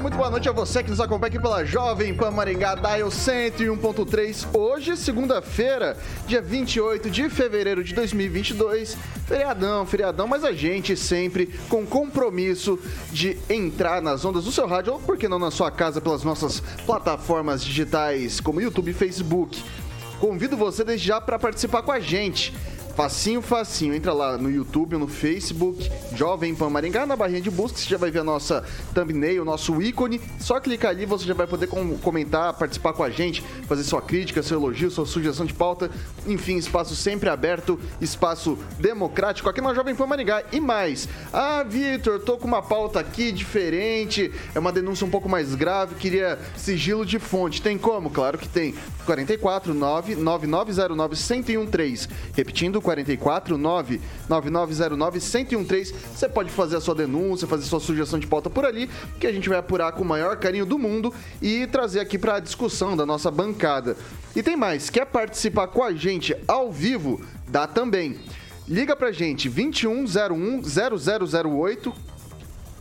muito boa noite a você que nos acompanha aqui pela Jovem Pan Maringá Dial 101.3. Hoje, segunda-feira, dia 28 de fevereiro de 2022. Feriadão, feriadão, mas a gente sempre com compromisso de entrar nas ondas do seu rádio, ou por que não na sua casa pelas nossas plataformas digitais como YouTube e Facebook. Convido você desde já para participar com a gente. Facinho, facinho. Entra lá no YouTube, no Facebook, Jovem Pan Maringá, na barrinha de busca, você já vai ver a nossa thumbnail, o nosso ícone. Só clicar ali, você já vai poder com- comentar, participar com a gente, fazer sua crítica, seu elogio, sua sugestão de pauta. Enfim, espaço sempre aberto, espaço democrático aqui na Jovem Pan Maringá. E mais, ah, Vitor, tô com uma pauta aqui diferente, é uma denúncia um pouco mais grave, queria sigilo de fonte. Tem como? Claro que tem. 44 9909 1013. Repetindo, 44 9909 1013. Você pode fazer a sua denúncia, fazer sua sugestão de pauta por ali, que a gente vai apurar com o maior carinho do mundo e trazer aqui para a discussão da nossa bancada. E tem mais, quer participar com a gente ao vivo? Dá também. Liga pra gente 2101 0008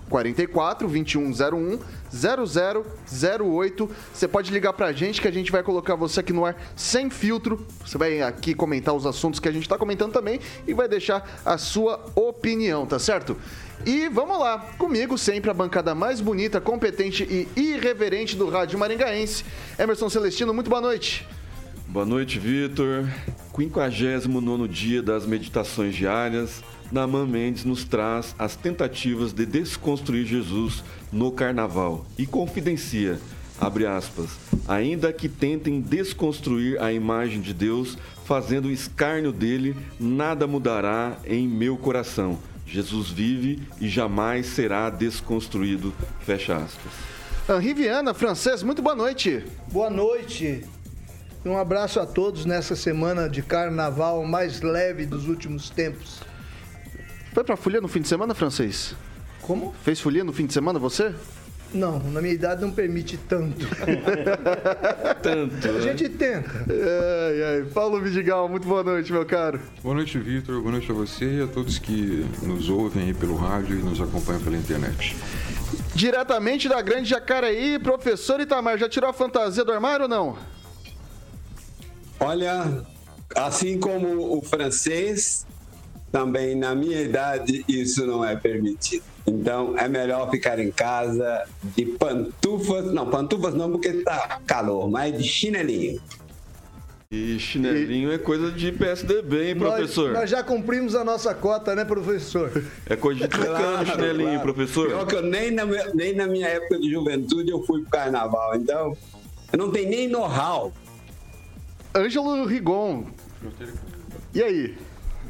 44 2101 0008. Você pode ligar pra gente que a gente vai colocar você aqui no ar sem filtro. Você vai aqui comentar os assuntos que a gente tá comentando também e vai deixar a sua opinião, tá certo? E vamos lá, comigo sempre a bancada mais bonita, competente e irreverente do rádio maringaense. Emerson Celestino, muito boa noite. Boa noite, Vitor. 59 dia das meditações diárias. Naman Mendes nos traz as tentativas de desconstruir Jesus no carnaval e confidencia, abre aspas, ainda que tentem desconstruir a imagem de Deus, fazendo escárnio dele, nada mudará em meu coração. Jesus vive e jamais será desconstruído. Fecha aspas. Henri Viana, francês, muito boa noite. Boa noite. Um abraço a todos nessa semana de carnaval mais leve dos últimos tempos. Foi pra folia no fim de semana, francês? Como? Fez folia no fim de semana, você? Não, na minha idade não permite tanto. Tanto. A né? gente tenta. Ai, ai. Paulo Vidigal, muito boa noite, meu caro. Boa noite, Vitor. Boa noite a você e a todos que nos ouvem aí pelo rádio e nos acompanham pela internet. Diretamente da Grande Jacareí, professor Itamar, já tirou a fantasia do armário ou não? Olha, assim como o francês, também na minha idade isso não é permitido. Então é melhor ficar em casa de pantufas, não, pantufas não porque tá calor, mas de chinelinho. E chinelinho é coisa de PSDB, hein, Nós, professor? nós já cumprimos a nossa cota, né, professor? É coisa de tucano, chinelinho, claro. professor. Pior que eu nem na, minha- nem na minha época de juventude eu fui pro carnaval, então eu não tenho nem know-how. Ângelo Rigon. E aí?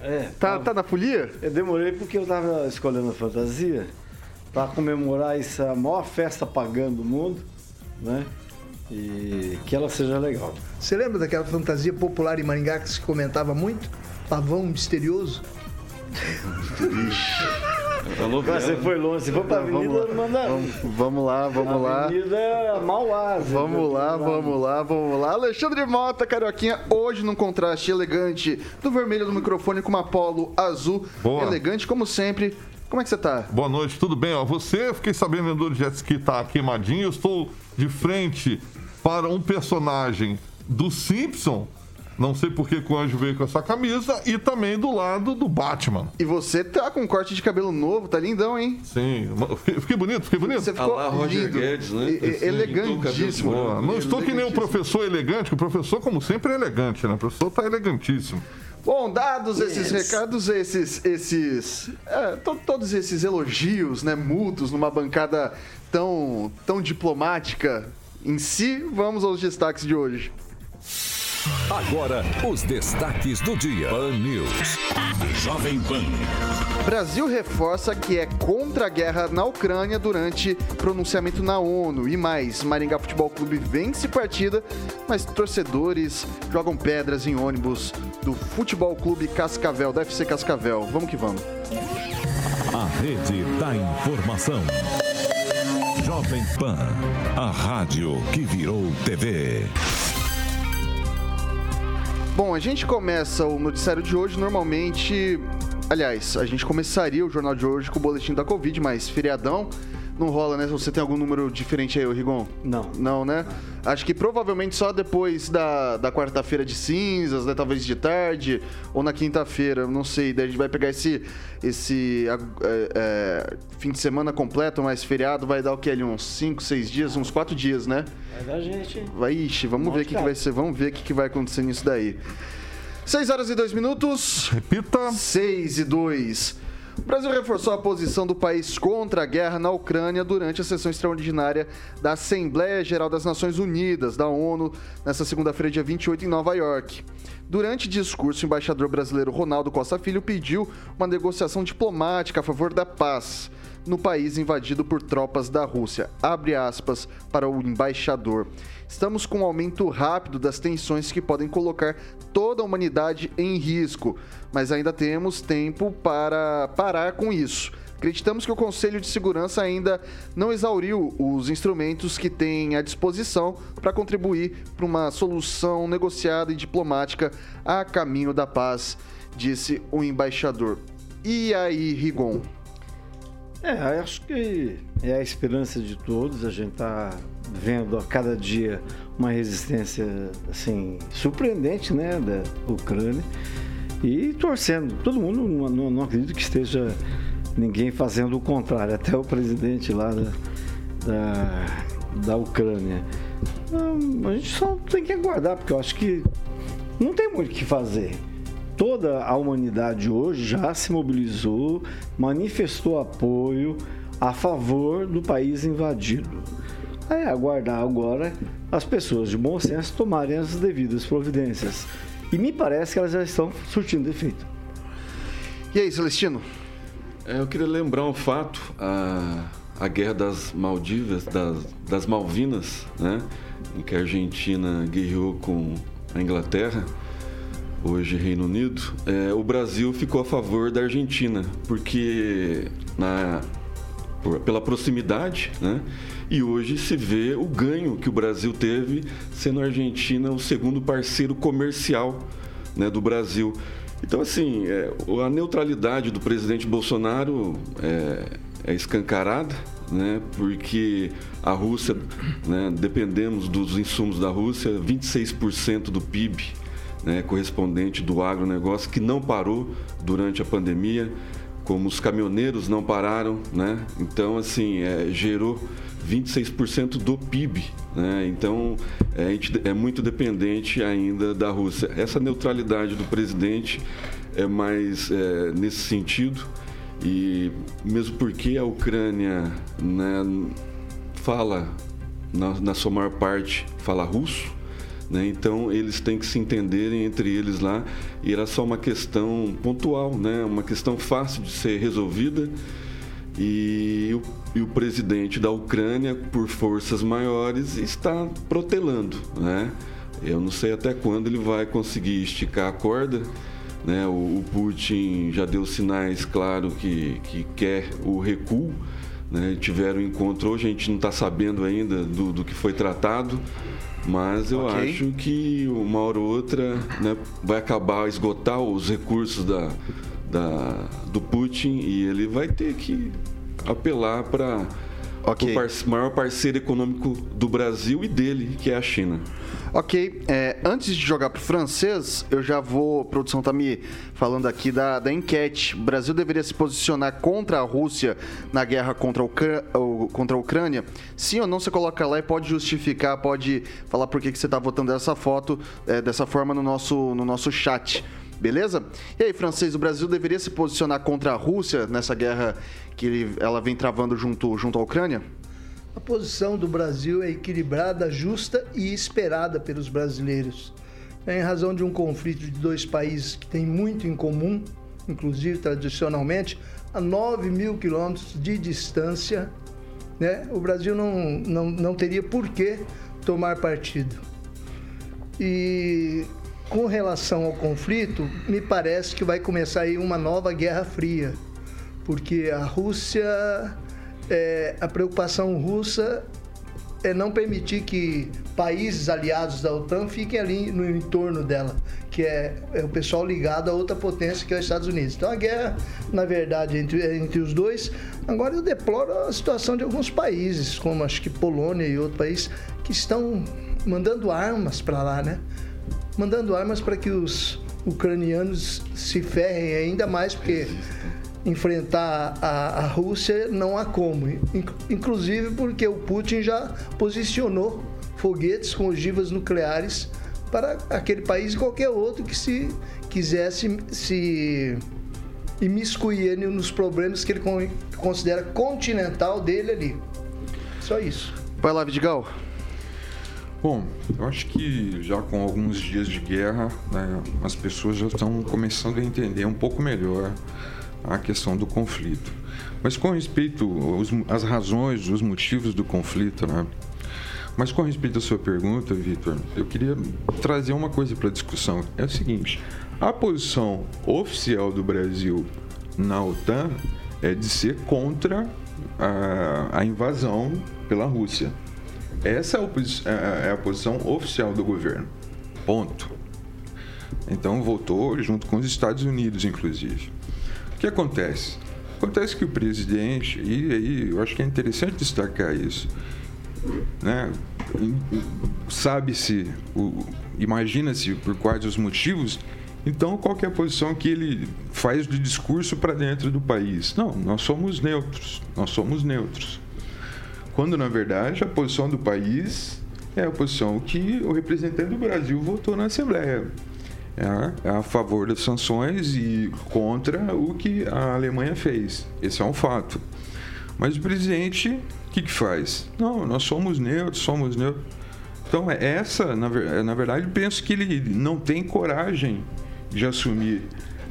É, Tá, tá na folia? eu demorei porque eu tava escolhendo a fantasia para comemorar essa maior festa pagã do mundo, né? E que ela seja legal. Você lembra daquela fantasia popular em Maringá que se comentava muito? Pavão misterioso? Você foi longe, você foi pra Vamos Avenida lá. Mandarim. Vamos, vamos lá, vamos lá. Avenida Mauá. Vamos lá, vamos lá, vamos lá. Alexandre Mota, Carioquinha, hoje num contraste elegante do vermelho do microfone com uma polo azul. Boa. Elegante como sempre. Como é que você tá? Boa noite, tudo bem? Ó, você, eu fiquei sabendo do jet ski tá queimadinho. Eu estou de frente para um personagem do Simpson. Não sei por que o anjo veio com essa camisa. E também do lado do Batman. E você tá com um corte de cabelo novo, tá lindão, hein? Sim. Fiquei, fiquei bonito? Fiquei bonito? Você ficou lá, Roger lindo. Guedes, né? E- Assim, elegantíssimo. Boa. Não estou que nem o professor elegante, que o professor, como sempre, é elegante, né? O professor tá elegantíssimo. Bom, dados esses recados, esses, esses, é, to- todos esses elogios, né, mútuos numa bancada tão, tão diplomática em si, vamos aos destaques de hoje. Agora, os destaques do dia. Pan News. Jovem Pan. Brasil reforça que é contra a guerra na Ucrânia durante pronunciamento na ONU. E mais, Maringá Futebol Clube vence partida, mas torcedores jogam pedras em ônibus do Futebol Clube Cascavel, da FC Cascavel. Vamos que vamos. A rede da informação. Jovem Pan, a rádio que virou TV. Bom, a gente começa o noticiário de hoje normalmente. Aliás, a gente começaria o jornal de hoje com o boletim da Covid, mas feriadão não rola, né? Você tem algum número diferente aí, Rigon? Não. Não, né? Acho que provavelmente só depois da, da quarta-feira de cinzas, né? Talvez de tarde, ou na quinta-feira, não sei. Daí a gente vai pegar esse, esse é, é, fim de semana completo, mais feriado, vai dar o que ali? Uns 5, 6 dias, uns 4 dias, né? Vai dar gente. Vai, ixi, vamos ver o que, que vai ser, vamos ver o que, que vai acontecer nisso daí. 6 horas e 2 minutos. Repita. 6 e 2. O Brasil reforçou a posição do país contra a guerra na Ucrânia durante a sessão extraordinária da Assembleia Geral das Nações Unidas, da ONU, nesta segunda-feira, dia 28, em Nova York. Durante discurso, o embaixador brasileiro Ronaldo Costa Filho pediu uma negociação diplomática a favor da paz no país invadido por tropas da Rússia. Abre aspas para o embaixador. Estamos com um aumento rápido das tensões que podem colocar toda a humanidade em risco, mas ainda temos tempo para parar com isso. Acreditamos que o Conselho de Segurança ainda não exauriu os instrumentos que tem à disposição para contribuir para uma solução negociada e diplomática a caminho da paz, disse o embaixador. E aí, Rigon? É, acho que é a esperança de todos. A gente está vendo a cada dia uma resistência assim surpreendente, né, da Ucrânia e torcendo. Todo mundo não, não, acredito que esteja ninguém fazendo o contrário, até o presidente lá da, da, da Ucrânia. Não, a gente só tem que aguardar, porque eu acho que não tem muito o que fazer toda a humanidade hoje já se mobilizou, manifestou apoio a favor do país invadido. É aguardar agora as pessoas de bom senso tomarem as devidas providências. E me parece que elas já estão surtindo efeito. E aí, Celestino? É, eu queria lembrar um fato, a, a guerra das Maldivas, das, das Malvinas, né? Em que a Argentina guerreou com a Inglaterra hoje Reino Unido, é, o Brasil ficou a favor da Argentina, porque na, por, pela proximidade, né? E hoje se vê o ganho que o Brasil teve, sendo a Argentina o segundo parceiro comercial né, do Brasil. Então, assim, é, a neutralidade do presidente Bolsonaro é, é escancarada, né, porque a Rússia, né, dependemos dos insumos da Rússia, 26% do PIB né, correspondente do agronegócio, que não parou durante a pandemia, como os caminhoneiros não pararam, né? Então, assim, é, gerou 26% do PIB, né? Então, é, gente é muito dependente ainda da Rússia. Essa neutralidade do presidente é mais é, nesse sentido e mesmo porque a Ucrânia né, fala, na, na sua maior parte, fala russo, né? Então eles têm que se entenderem entre eles lá e era só uma questão pontual, né? uma questão fácil de ser resolvida. E o, e o presidente da Ucrânia, por forças maiores, está protelando. Né? Eu não sei até quando ele vai conseguir esticar a corda. Né? O, o Putin já deu sinais, claro, que, que quer o recuo. Né? Tiveram encontro hoje, a gente não está sabendo ainda do, do que foi tratado. Mas eu okay. acho que uma hora ou outra né, vai acabar, esgotar os recursos da, da, do Putin e ele vai ter que apelar para okay. o par maior parceiro econômico do Brasil e dele, que é a China. Ok, é, antes de jogar para o francês, eu já vou. A produção está me falando aqui da, da enquete. O Brasil deveria se posicionar contra a Rússia na guerra contra a, contra a Ucrânia? Sim ou não? Você coloca lá e pode justificar, pode falar por que, que você está votando dessa foto, é, dessa forma no nosso, no nosso chat. Beleza? E aí, francês, o Brasil deveria se posicionar contra a Rússia nessa guerra que ele, ela vem travando junto, junto à Ucrânia? A posição do Brasil é equilibrada, justa e esperada pelos brasileiros. em razão de um conflito de dois países que têm muito em comum, inclusive tradicionalmente, a 9 mil quilômetros de distância, né? o Brasil não, não, não teria por que tomar partido. E com relação ao conflito, me parece que vai começar aí uma nova Guerra Fria, porque a Rússia, é, a preocupação russa é não permitir que países aliados da OTAN fiquem ali no entorno dela, que é, é, o pessoal ligado a outra potência que é os Estados Unidos. Então a guerra, na verdade, entre, entre os dois. Agora eu deploro a situação de alguns países, como acho que Polônia e outro país, que estão mandando armas para lá, né? Mandando armas para que os ucranianos se ferrem ainda mais, porque enfrentar a, a Rússia não há como. Inclusive porque o Putin já posicionou foguetes com ogivas nucleares para aquele país e qualquer outro que se quisesse se imiscuir nos problemas que ele considera continental dele ali. Só isso. Vai lá, Vidigal. Bom, eu acho que já com alguns dias de guerra, né, as pessoas já estão começando a entender um pouco melhor a questão do conflito. Mas com respeito às razões, os motivos do conflito, né? Mas com respeito à sua pergunta, Vitor, eu queria trazer uma coisa para a discussão. É o seguinte: a posição oficial do Brasil na OTAN é de ser contra a, a invasão pela Rússia. Essa é a, é, é a posição oficial do governo. Ponto. Então votou junto com os Estados Unidos, inclusive. O que acontece? Acontece que o presidente, e aí eu acho que é interessante destacar isso, né? sabe-se, imagina-se por quais os motivos, então qual é posição que ele faz de discurso para dentro do país? Não, nós somos neutros, nós somos neutros. Quando na verdade a posição do país é a posição que o representante do Brasil votou na Assembleia é, é a favor das sanções e contra o que a Alemanha fez. Esse é um fato. Mas o presidente, o que, que faz? Não, nós somos neutros, somos neutros. Então, é essa, na, na verdade, penso que ele não tem coragem de assumir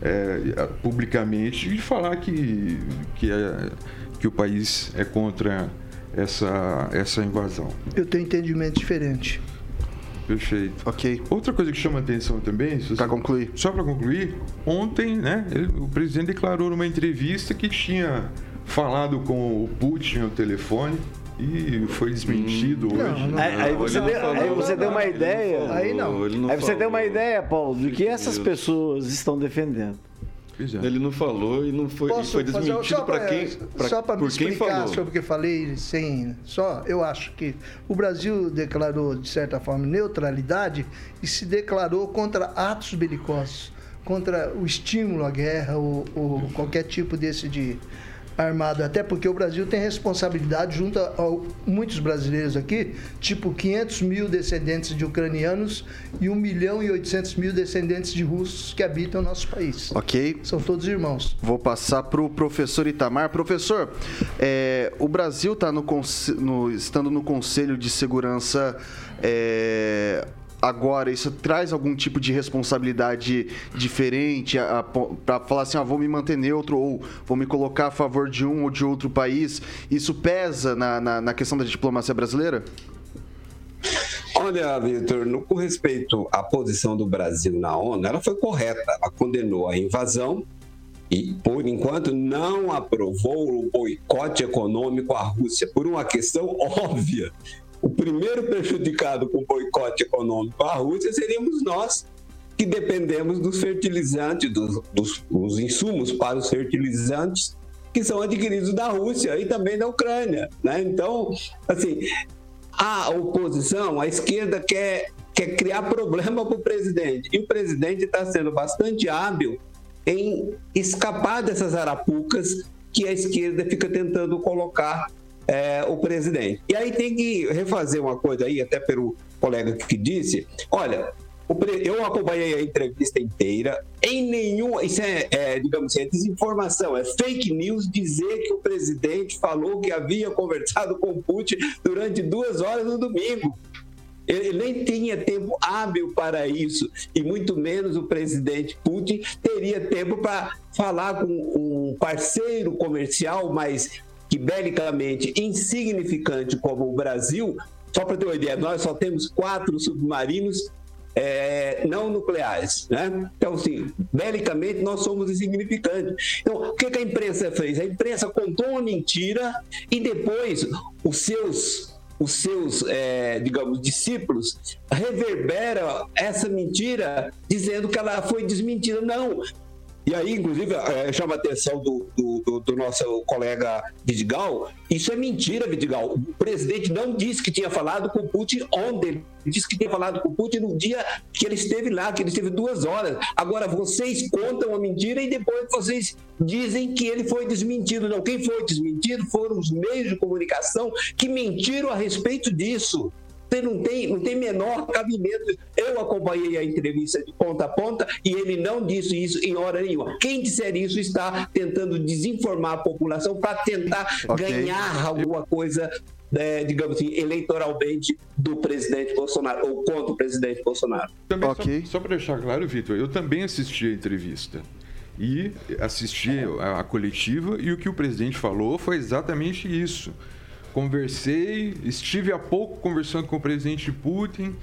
é, publicamente e de falar que, que, é, que o país é contra essa, essa invasão. Eu tenho entendimento diferente. Perfeito. Ok. Outra coisa que chama atenção também. Para concluir. Só para concluir, ontem, né, ele, o presidente declarou numa entrevista que tinha falado com o Putin ao telefone e foi desmentido hum. hoje. Não, aí, aí, você deu, aí, você deu, uma ideia. Aí não. não aí você deu uma ideia, Paulo, do que essas pessoas estão defendendo. É. Ele não falou e não foi, foi desmentido para quem pra, Só para me explicar sobre o que eu falei, sem, só eu acho que o Brasil declarou, de certa forma, neutralidade e se declarou contra atos belicosos, contra o estímulo à guerra ou, ou qualquer tipo desse de armado, até porque o Brasil tem responsabilidade junto a, a, muitos brasileiros aqui, tipo 500 mil descendentes de ucranianos e 1 milhão e 800 mil descendentes de russos que habitam o nosso país. Ok. São todos irmãos. Vou passar para o professor Itamar. Professor, é, o Brasil está no, no, estando no Conselho de Segurança é, agora isso traz algum tipo de responsabilidade diferente para falar assim, ah, vou me manter neutro ou vou me colocar a favor de um ou de outro país? Isso pesa na, na, na questão da diplomacia brasileira? Olha, Vitor, com respeito à posição do Brasil na ONU, ela foi correta. Ela condenou a invasão e, por enquanto, não aprovou o boicote econômico à Rússia por uma questão óbvia o primeiro prejudicado com o boicote econômico à Rússia seríamos nós, que dependemos dos fertilizantes, dos, dos, dos insumos para os fertilizantes que são adquiridos da Rússia e também da Ucrânia. Né? Então, assim, a oposição, a esquerda quer, quer criar problema para o presidente. E o presidente está sendo bastante hábil em escapar dessas arapucas que a esquerda fica tentando colocar é, o presidente. E aí tem que refazer uma coisa aí, até pelo colega que disse: olha, eu acompanhei a entrevista inteira. Em nenhum. Isso é, é, digamos assim, é desinformação, é fake news dizer que o presidente falou que havia conversado com Putin durante duas horas no domingo. Ele nem tinha tempo hábil para isso, e muito menos o presidente Putin teria tempo para falar com um parceiro comercial, mas que belicamente insignificante como o Brasil. Só para ter uma ideia, nós só temos quatro submarinos é, não nucleares. Né? Então, assim, belicamente nós somos insignificantes. Então, o que, que a imprensa fez? A imprensa contou uma mentira e depois os seus os seus, é, digamos, discípulos reverbera essa mentira dizendo que ela foi desmentida. Não, e aí, inclusive, é, chama a atenção do, do, do, nosso colega Vidigal. Isso é mentira, Vidigal. O presidente não disse que tinha falado com o Putin ontem. Ele disse que tinha falado com o Putin no dia que ele esteve lá, que ele esteve duas horas. Agora, vocês contam a mentira e depois vocês dizem que ele foi desmentido. Não, quem foi desmentido foram os meios de comunicação que mentiram a respeito disso. Você não tem, não tem menor cabimento. Eu acompanhei a entrevista de ponta a ponta e ele não disse isso em hora nenhuma. Quem disser isso está tentando desinformar a população para tentar okay. ganhar alguma coisa é, digamos assim, eleitoralmente do presidente Bolsonaro ou contra o presidente Bolsonaro. Também, okay. Só, só para deixar claro, Vitor, eu também assisti a entrevista e assisti a, a coletiva e o que o presidente falou foi exatamente isso. Conversei, estive há pouco conversando com o presidente Putin.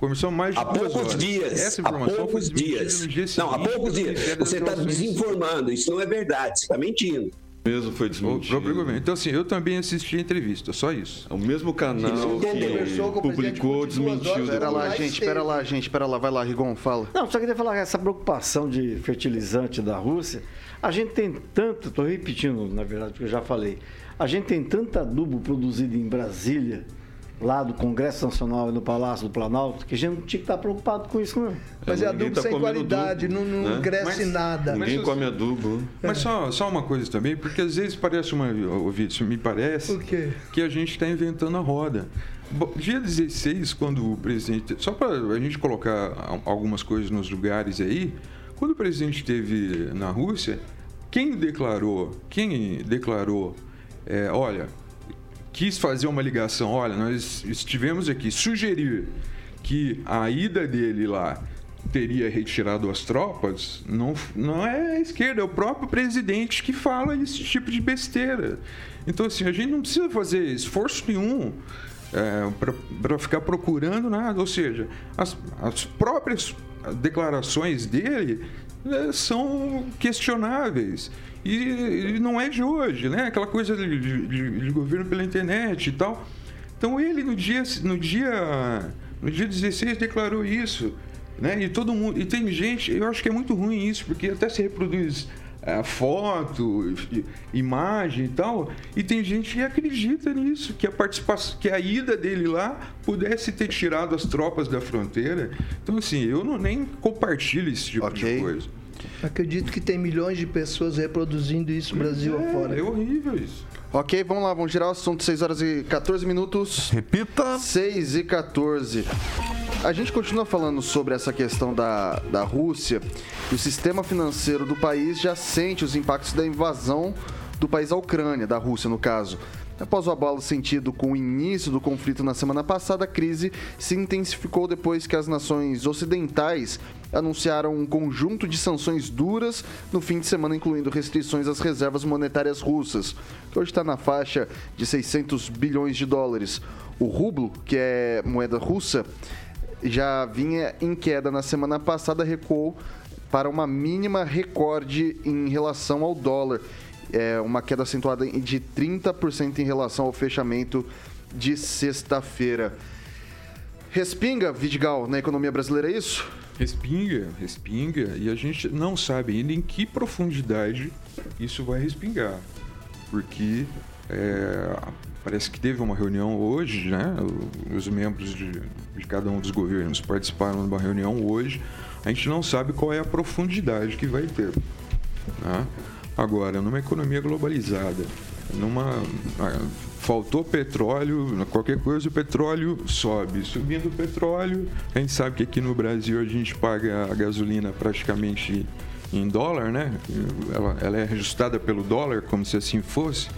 Conversamos mais de há poucos horas. dias. Essa informação há poucos dias. não, há poucos dias. Você está desinformando. Isso não é verdade. Você está mentindo. Mesmo foi desmentido. Então, assim, eu também assisti a entrevista, só isso. É o mesmo canal que publicou, desmentiu. Espera lá, gente, espera lá, gente, espera lá. Vai lá, Rigon, fala. Não, só queria falar essa preocupação de fertilizante da Rússia, a gente tem tanto, estou repetindo, na verdade, porque eu já falei, a gente tem tanto adubo produzido em Brasília, lá do Congresso Nacional e no Palácio do Planalto, que a gente não tinha que estar preocupado com isso, não. Mas é adubo tá sem qualidade, adubo, não, não né? cresce mas, nada. Ninguém mas, come adubo. Mas só, só uma coisa também, porque às vezes parece uma. Vítor, me parece que a gente está inventando a roda. Dia 16, quando o presidente. Só para a gente colocar algumas coisas nos lugares aí, quando o presidente esteve na Rússia, quem declarou, quem declarou é, olha, quis fazer uma ligação, olha, nós estivemos aqui, sugerir que a ida dele lá teria retirado as tropas, não, não é a esquerda, é o próprio presidente que fala esse tipo de besteira. Então, assim, a gente não precisa fazer esforço nenhum é, para ficar procurando nada. Ou seja, as, as próprias declarações dele é, são questionáveis. E, e, não é de hoje, né? Aquela coisa de, de, de, governo pela internet e tal. Então ele no dia, no dia, no dia 16 declarou isso, né? E todo mundo, e tem gente, eu acho que é muito ruim isso, porque até se reproduz é, foto, imagem e tal, e tem gente que acredita nisso, que a participação, que a ida dele lá pudesse ter tirado as tropas da fronteira. Então assim, eu não nem compartilho esse tipo okay. de coisa. Acredito que tem milhões de pessoas reproduzindo isso Brasil é, afora. É horrível isso. Ok, vamos lá, vamos girar o assunto 6 horas e 14 minutos. Repita. 6 e 14. A gente continua falando sobre essa questão da, da Rússia e o sistema financeiro do país já sente os impactos da invasão do país à Ucrânia, da Rússia no caso. Após o abalo sentido com o início do conflito na semana passada, a crise se intensificou depois que as nações ocidentais anunciaram um conjunto de sanções duras no fim de semana, incluindo restrições às reservas monetárias russas, que hoje está na faixa de 600 bilhões de dólares. O rublo, que é moeda russa, já vinha em queda na semana passada, recuou para uma mínima recorde em relação ao dólar é, uma queda acentuada de 30% em relação ao fechamento de sexta-feira. Respinga, Vidigal, na economia brasileira, é isso? Respinga, respinga, e a gente não sabe ainda em que profundidade isso vai respingar, porque é, parece que teve uma reunião hoje, né? Os membros de, de cada um dos governos participaram de uma reunião hoje. A gente não sabe qual é a profundidade que vai ter. Né? Agora, numa economia globalizada, numa faltou petróleo, qualquer coisa o petróleo sobe. Subindo o petróleo, a gente sabe que aqui no Brasil a gente paga a gasolina praticamente em dólar, né? Ela, ela é ajustada pelo dólar, como se assim fosse.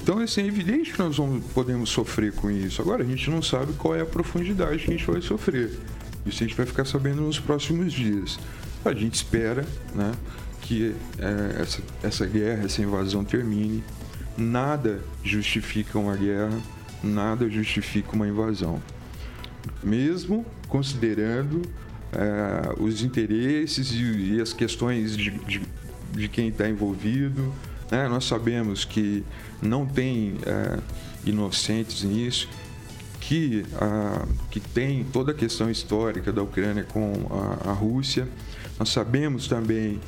Então, assim, é evidente que nós vamos, podemos sofrer com isso. Agora, a gente não sabe qual é a profundidade que a gente vai sofrer. Isso a gente vai ficar sabendo nos próximos dias. A gente espera né, que é, essa, essa guerra, essa invasão termine. Nada justifica uma guerra, nada justifica uma invasão. Mesmo considerando é, os interesses e, e, as questões de, de, de quem está envolvido, né? nós sabemos que não tem é, inocentes nisso que, que tem toda a questão histórica da Ucrânia com a, a Rússia. Nós sabemos também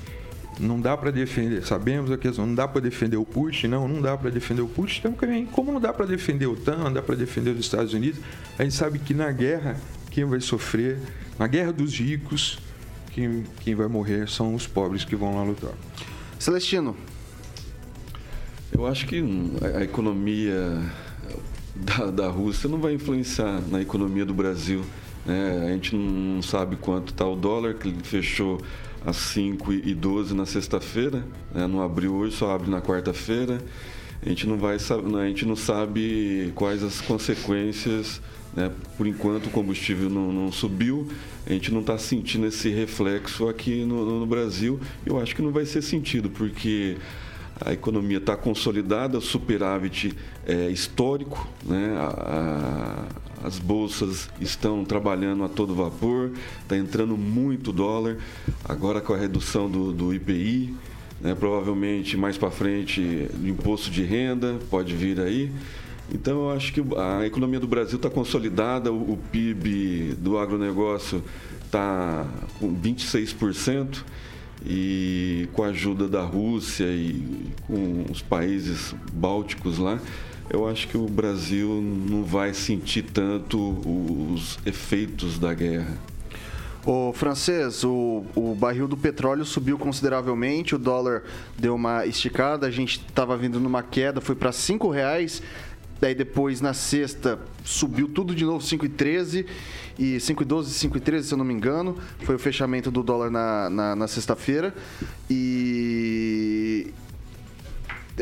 não dá para defender, sabemos a questão, não dá para defender o Putin, não, não dá para defender o Putin também, como não dá para defender o OTAN, não dá para defender os Estados Unidos, a gente sabe que na guerra quem vai sofrer, na guerra dos ricos, quem, quem vai morrer são os pobres que vão lá lutar. Celestino. Eu acho que a economia da, da Rússia não vai influenciar na economia do Brasil. Né? A gente não sabe quanto está o dólar, que ele fechou às 5 e 12 na sexta-feira, né? não abriu hoje, só abre na quarta-feira. A gente não vai a gente não sabe quais as consequências, né? Por enquanto o combustível não, não subiu, a gente não está sentindo esse reflexo aqui no, no Brasil. Eu acho que não vai ser sentido, porque a economia está consolidada, superávit é histórico, né? A, as bolsas estão trabalhando a todo vapor, está entrando muito dólar, agora com a redução do, do IPI, né? provavelmente mais para frente imposto de renda pode vir aí. Então eu acho que a economia do Brasil está consolidada, o, o PIB do agronegócio está com 26% e com a ajuda da Rússia e com os países bálticos lá, eu acho que o Brasil não vai sentir tanto os efeitos da guerra. O francês, o, o barril do petróleo subiu consideravelmente, o dólar deu uma esticada, a gente estava vindo numa queda, foi para cinco reais. Daí depois na sexta subiu tudo de novo 5,13 e 5,12, 5,13 se eu não me engano. Foi o fechamento do dólar na, na, na sexta-feira. E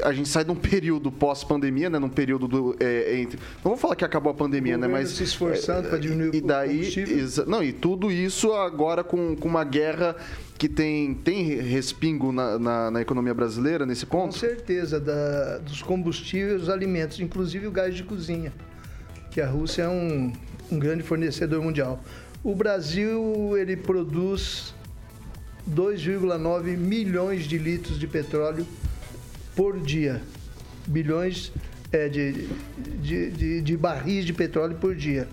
a gente sai de um período pós-pandemia, né? Num período do. É, entre, não vou falar que acabou a pandemia, né? Mas. se esforçando é, para diminuir e daí, o Não, e tudo isso agora com, com uma guerra que tem, tem respingo na, na, na, economia brasileira nesse ponto? Com certeza, da, dos combustíveis, dos alimentos, inclusive o gás de cozinha, que a Rússia é um, um grande fornecedor mundial. O Brasil ele produz 2,9 milhões de litros de petróleo por dia. Bilhões é, de, de, de, de barris de petróleo por dia.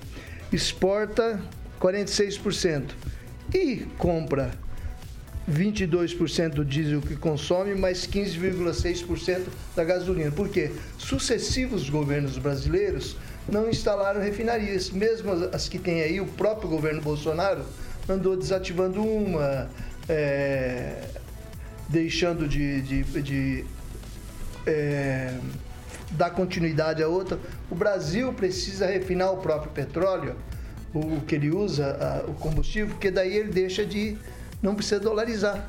Exporta 46% e compra 22% do diesel que consome, mais 15,6% da gasolina. Por quê? Sucessivos governos brasileiros não instalaram refinarias. Mesmo as que tem aí, o próprio governo Bolsonaro andou desativando uma, é, deixando de, de, de é, dar continuidade a outra. O Brasil precisa refinar o próprio petróleo, o, que ele usa, a, o combustível, porque daí ele deixa de não precisa dolarizar.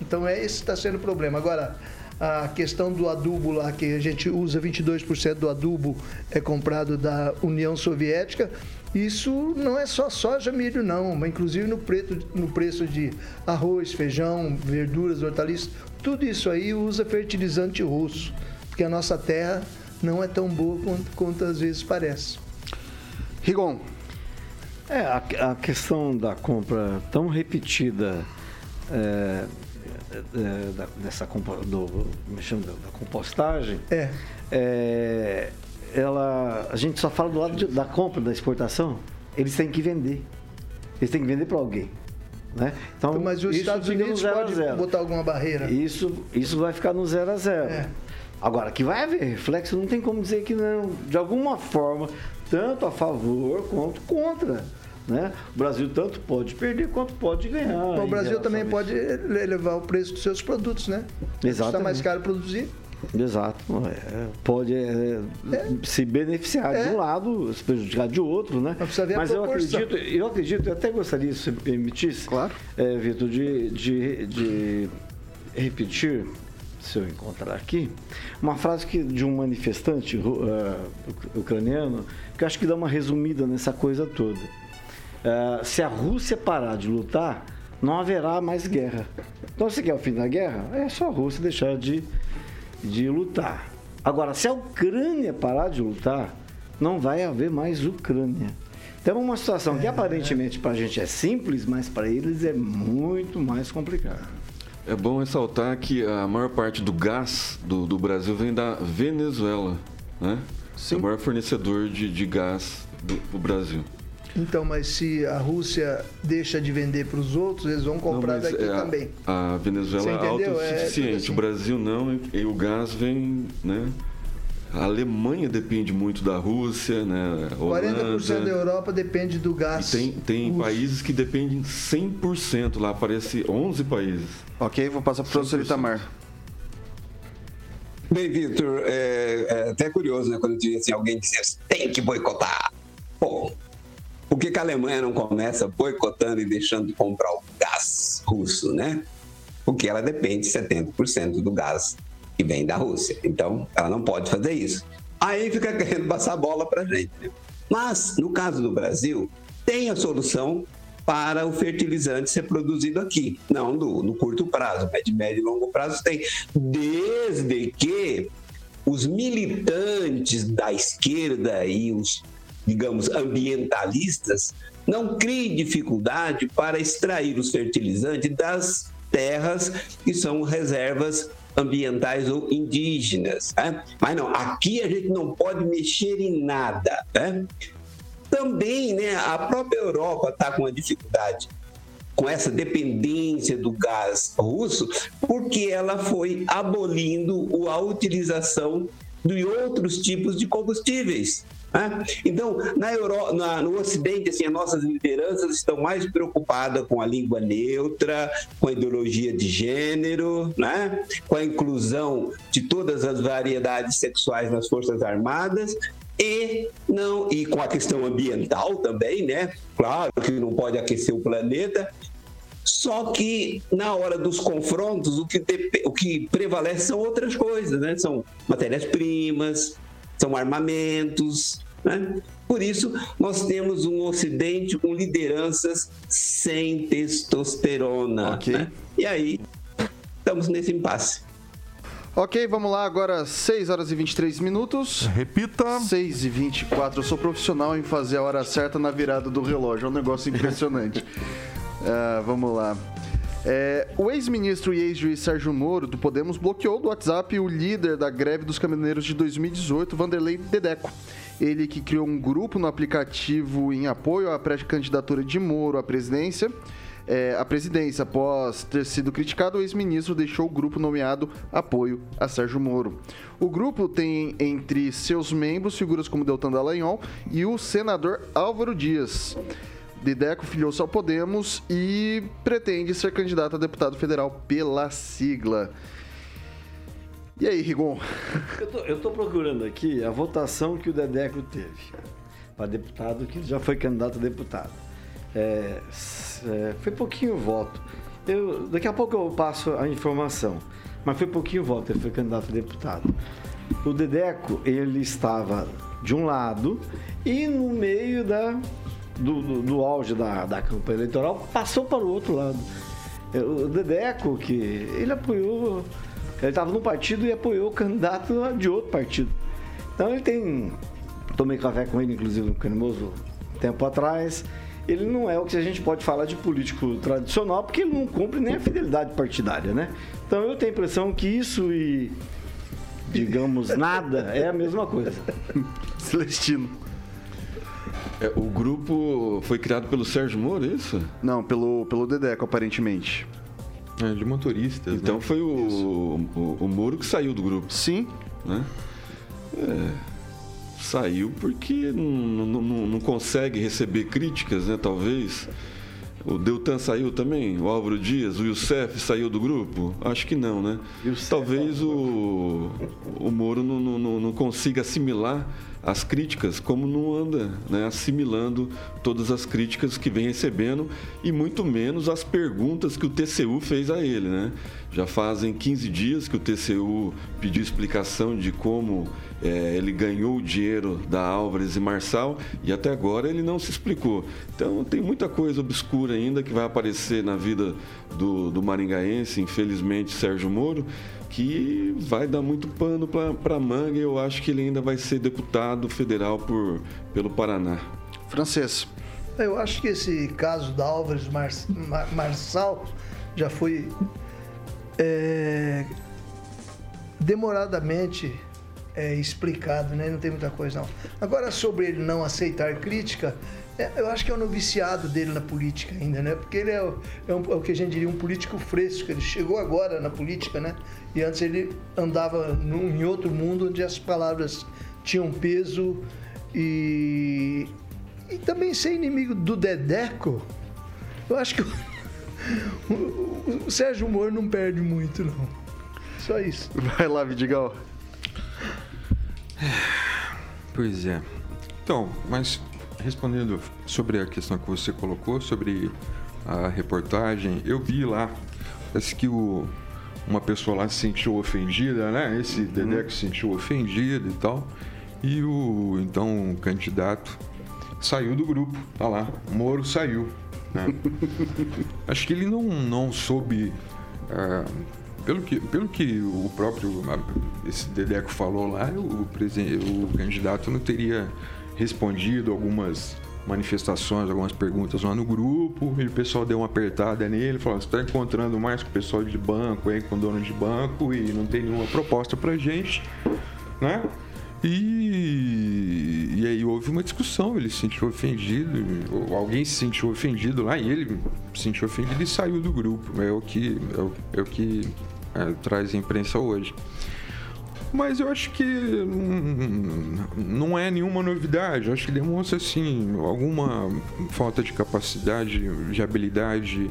Então é esse está sendo o problema. Agora, a questão do adubo lá, que a gente usa 22% do adubo é comprado da União Soviética, isso não é só soja, milho, não, mas inclusive no, preto, no preço de arroz, feijão, verduras, hortaliças, tudo isso aí usa fertilizante russo, porque a nossa terra não é tão boa quanto, quanto às vezes parece. Rigon, é, a, a questão da compra tão repetida é, é, da, dessa do, me da compostagem, é. é. Ela, a gente só fala do lado de, da compra, da exportação, eles têm que vender. Eles têm que vender para alguém. Né? Então, Mas os Estados Unidos pode zero. botar alguma barreira? Isso, isso vai ficar no zero a zero. É. Agora, que vai haver reflexo, não tem como dizer que não. De alguma forma, tanto a favor quanto contra. Né? O Brasil tanto pode perder quanto pode ganhar. o Brasil também pode elevar o preço dos seus produtos, né? Exato. Está mais caro produzir. Exato. É, pode é, se beneficiar de um é. lado, se prejudicar de outro, né? Mas eu acredito, eu acredito, eu até gostaria, se me permitisse, claro. É, Vitor, de, de, de repetir se eu encontrar aqui, uma frase que, de um manifestante uh, ucraniano que acho que dá uma resumida nessa coisa toda. Uh, se a Rússia parar de lutar, não haverá mais guerra. Então, se quer o fim da guerra, é só a Rússia deixar de, de lutar. Agora, se a Ucrânia parar de lutar, não vai haver mais Ucrânia. Então, é uma situação que aparentemente para a gente é simples, mas para eles é muito mais complicado. É bom ressaltar que a maior parte do gás do, do Brasil vem da Venezuela, né? Sim. É o maior fornecedor de, de gás do, do Brasil. Então, mas se a Rússia deixa de vender para os outros, eles vão comprar não, daqui é também. A, a Venezuela é autossuficiente, é, assim. o Brasil não, e o gás vem, né? A Alemanha depende muito da Rússia, né? Holanda. 40% da Europa depende do gás. E tem, tem países que dependem 100%, lá aparece 11 países. Ok, vou passar para o professor Itamar. Bem, Vitor, é, é, até curioso, né? Quando eu tinha assim, alguém dizer tem que boicotar. Pô, por que, que a Alemanha não começa boicotando e deixando de comprar o gás russo, né? Porque ela depende 70% do gás que vem da Rússia. Então, ela não pode fazer isso. Aí fica querendo passar bola para a gente. Né? Mas, no caso do Brasil, tem a solução para o fertilizante ser produzido aqui. Não no, no curto prazo, mas de médio e longo prazo tem. Desde que os militantes da esquerda e os, digamos, ambientalistas não criem dificuldade para extrair os fertilizantes das terras que são reservas ambientais ou indígenas. Né? Mas não, aqui a gente não pode mexer em nada. Né? Também né, a própria Europa está com uma dificuldade com essa dependência do gás russo, porque ela foi abolindo a utilização de outros tipos de combustíveis. Né? Então, na Euro, na, no Ocidente, assim, as nossas lideranças estão mais preocupadas com a língua neutra, com a ideologia de gênero, né? com a inclusão de todas as variedades sexuais nas Forças Armadas e não e com a questão ambiental também, né? Claro que não pode aquecer o planeta. Só que na hora dos confrontos, o que, o que prevalece são outras coisas, né? São matérias-primas, são armamentos. Né? Por isso, nós temos um Ocidente com lideranças sem testosterona. Okay. Né? E aí, estamos nesse impasse. Ok, vamos lá, agora 6 horas e 23 minutos. Repita. 6 e 24. Eu sou profissional em fazer a hora certa na virada do relógio. É um negócio impressionante. uh, vamos lá. É, o ex-ministro e ex-juiz Sérgio Moro, do Podemos, bloqueou do WhatsApp o líder da greve dos caminhoneiros de 2018, Vanderlei Dedeco. Ele que criou um grupo no aplicativo em apoio à pré-candidatura de Moro à presidência. É, a presidência, após ter sido criticado, o ex-ministro deixou o grupo nomeado Apoio a Sérgio Moro. O grupo tem entre seus membros figuras como Deltan Dallagnol e o senador Álvaro Dias. Dideco filiou-se ao Podemos e pretende ser candidato a deputado federal pela sigla. E aí, Rigon? Eu estou procurando aqui a votação que o Dedeco teve para deputado, que já foi candidato a deputado. É, é, foi pouquinho voto. Eu, daqui a pouco eu passo a informação, mas foi pouquinho voto, ele foi candidato a deputado. O Dedeco, ele estava de um lado e no meio da do, do, do auge da, da campanha eleitoral, passou para o outro lado. O Dedeco, que ele apoiou, ele estava num partido e apoiou o candidato de outro partido. Então ele tem. Tomei café com ele, inclusive, no Cremoso tempo atrás. Ele não é o que a gente pode falar de político tradicional, porque ele não cumpre nem a fidelidade partidária, né? Então eu tenho a impressão que isso e, digamos, nada é a mesma coisa. Celestino. É, o grupo foi criado pelo Sérgio Moro, é isso? Não, pelo, pelo Dedeco, aparentemente. É, de motoristas. Então né? foi o, o, o, Moro que saiu do grupo. Sim. Né? É, saiu porque não, não, não, consegue receber críticas, né? Talvez. O Deltan saiu também? O Álvaro Dias? O Youssef saiu do grupo? Acho que não, né? Youssef, Talvez o, o Moro não, não, não consiga assimilar as críticas, como não anda né, assimilando todas as críticas que vem recebendo e muito menos as perguntas que o TCU fez a ele. Né? Já fazem 15 dias que o TCU pediu explicação de como é, ele ganhou o dinheiro da Álvares e Marçal e até agora ele não se explicou. Então tem muita coisa obscura ainda que vai aparecer na vida do, do maringaense, infelizmente, Sérgio Moro, que vai dar muito pano para manga e eu acho que ele ainda vai ser deputado federal por, pelo Paraná. Francês. Eu acho que esse caso da Álvares Mar Mar Marçal já foi é, demoradamente é, explicado, né? Não tem muita coisa não. Agora sobre ele não aceitar crítica, eu acho que é o noviciado dele na política ainda, né? Porque ele é o, é, um, é o que a gente diria um político fresco. Ele chegou agora na política, né? E antes ele andava num, em outro mundo onde as palavras tinham peso e e também ser inimigo do Dedeco. Eu acho que o, o, o Sérgio Moro não perde muito, não. Só isso. Vai lá, Vidigal. Pois é. Então, mas respondendo sobre a questão que você colocou, sobre a reportagem, eu vi lá, parece que o, uma pessoa lá se sentiu ofendida, né? Esse Dedé que se sentiu ofendido e tal. E o então o candidato saiu do grupo, tá lá. Moro saiu. Né? Acho que ele não, não soube. é, pelo, que, pelo que o próprio esse Dedeco falou lá, o, o candidato não teria respondido algumas manifestações, algumas perguntas lá no grupo, e o pessoal deu uma apertada nele, falou, você está encontrando mais com o pessoal de banco, aí, com dono de banco, e não tem nenhuma proposta pra gente, né? E, e aí houve uma discussão, ele se sentiu ofendido, alguém se sentiu ofendido lá, e ele se sentiu ofendido e saiu do grupo. É o que, é o, é o que é, traz a imprensa hoje. Mas eu acho que hum, não é nenhuma novidade. Eu acho que demonstra, assim, alguma falta de capacidade, de habilidade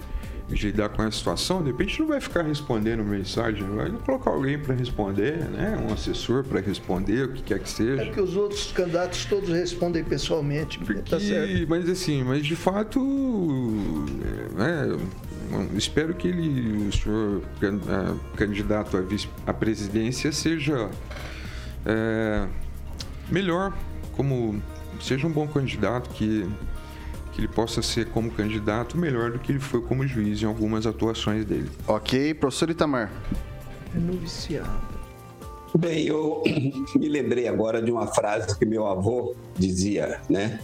de lidar com essa situação. De repente não vai ficar respondendo mensagem, vai colocar alguém para responder, né? Um assessor para responder, o que quer que É seja. porque os outros candidatos todos respondem pessoalmente. Tá certo. E- mas assim, mas de fato, né, eu espero que ele, o senhor can- candidato à, vice, à presidência seja eh, melhor, como seja um bom candidato que que ele possa ser como candidato melhor do que ele foi como juiz em algumas atuações dele. Ok, professor Itamar. É noviciado. Bem, eu me lembrei agora de uma frase que meu avô dizia, né?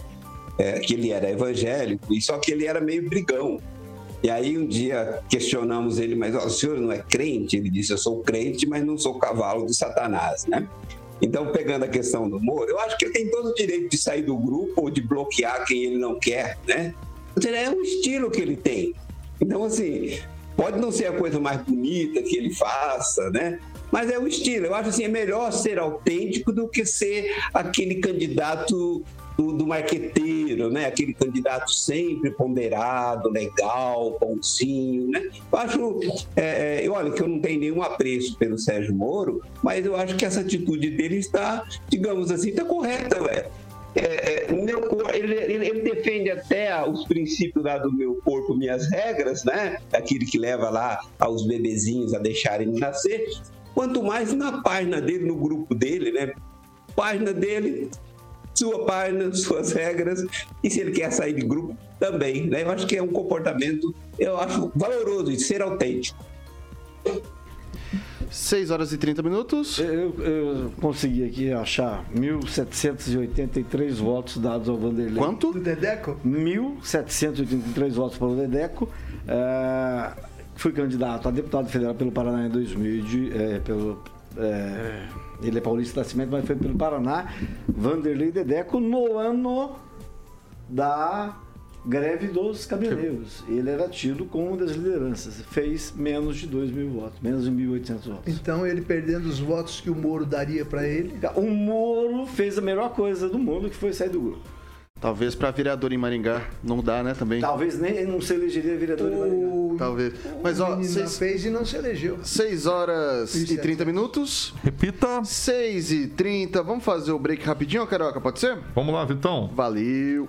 É, que ele era evangélico, e só que ele era meio brigão. E aí um dia questionamos ele, mas ó, o senhor não é crente? Ele disse, eu sou crente, mas não sou cavalo de Satanás, né? Então, pegando a questão do Moro, eu acho que ele tem todo o direito de sair do grupo ou de bloquear quem ele não quer, né? É um estilo que ele tem. Então, assim, pode não ser a coisa mais bonita que ele faça, né? Mas é o estilo. Eu acho assim, é melhor ser autêntico do que ser aquele candidato do, do marqueteiro, né? Aquele candidato sempre ponderado, legal, bonzinho, né? Eu acho, é, é, eu olha que eu não tenho nenhum apreço pelo Sérgio Moro, mas eu acho que essa atitude dele está, digamos assim, está correta, velho. É, é, meu ele, ele- ele defende até os princípios lá do meu corpo, minhas regras, né? Aquele que leva lá aos bebezinhos a deixarem de nascer. Quanto mais na página dele, no grupo dele, né? Página dele, sua página, suas regras. E se ele quer sair de grupo, também, né? Eu acho que é um comportamento, eu acho valoroso de ser autêntico. 6 horas e 30 minutos. Eu, eu consegui aqui achar 1.783 votos dados ao Vanderlei. Quanto? Do Dedeco? 1.783 votos para o Dedeco. É, fui candidato a deputado federal pelo Paraná em 2000. de- é, pelo, é, ele é paulista de nascimento, mas foi pelo Paraná. Vanderlei Dedeco no ano da greve dos caminhoneiros. Ele era tido como uma das lideranças. Fez menos de 2 mil votos, menos de 1.800 votos. Então ele perdendo os votos que o Moro daria para ele. O Moro fez a melhor coisa do mundo, que foi sair do grupo. Talvez para vereador em Maringá não dá, né, também. Talvez nem não se elegeria vereador em Maringá. Talvez. Mas, ó, seis- fez e não se elegeu. 6 horas e 30 minutos. Repita. 6 e 30. Vamos fazer o break rapidinho, Carioca? Pode ser? Vamos lá, Vitão. Valeu.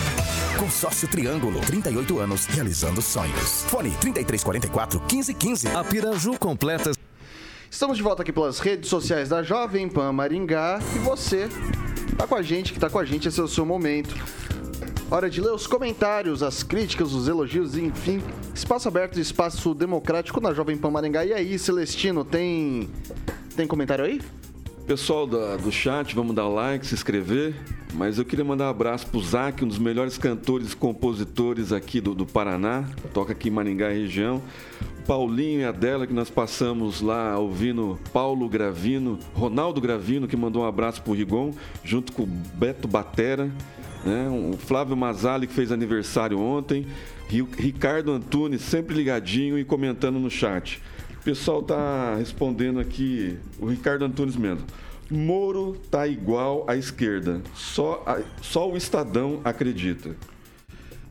Consórcio Triângulo, 38 anos, realizando sonhos. Fone 3344 1515. A Piraju completa. Estamos de volta aqui pelas redes sociais da Jovem Pan Maringá e você tá com a gente, que tá com a gente, esse é o seu momento. Hora de ler os comentários, as críticas, os elogios, enfim. Espaço aberto, espaço democrático na Jovem Pan Maringá. E aí, Celestino, tem tem comentário aí? Pessoal da- do chat, vamos dar like, se inscrever. Mas eu queria mandar um abraço pro Zac, um dos melhores cantores e compositores aqui do, do Paraná. Toca aqui em Maringá região. Paulinho e Adela, que nós passamos lá ouvindo Paulo Gravino, Ronaldo Gravino, que mandou um abraço pro Rigon, junto com Beto Batera. Né? O Flávio Mazali, que fez aniversário ontem. Ri- Ricardo Antunes, sempre ligadinho e comentando no chat. O pessoal tá respondendo aqui, o Ricardo Antunes mesmo. Moro tá igual à esquerda. Só, a- só o Estadão acredita.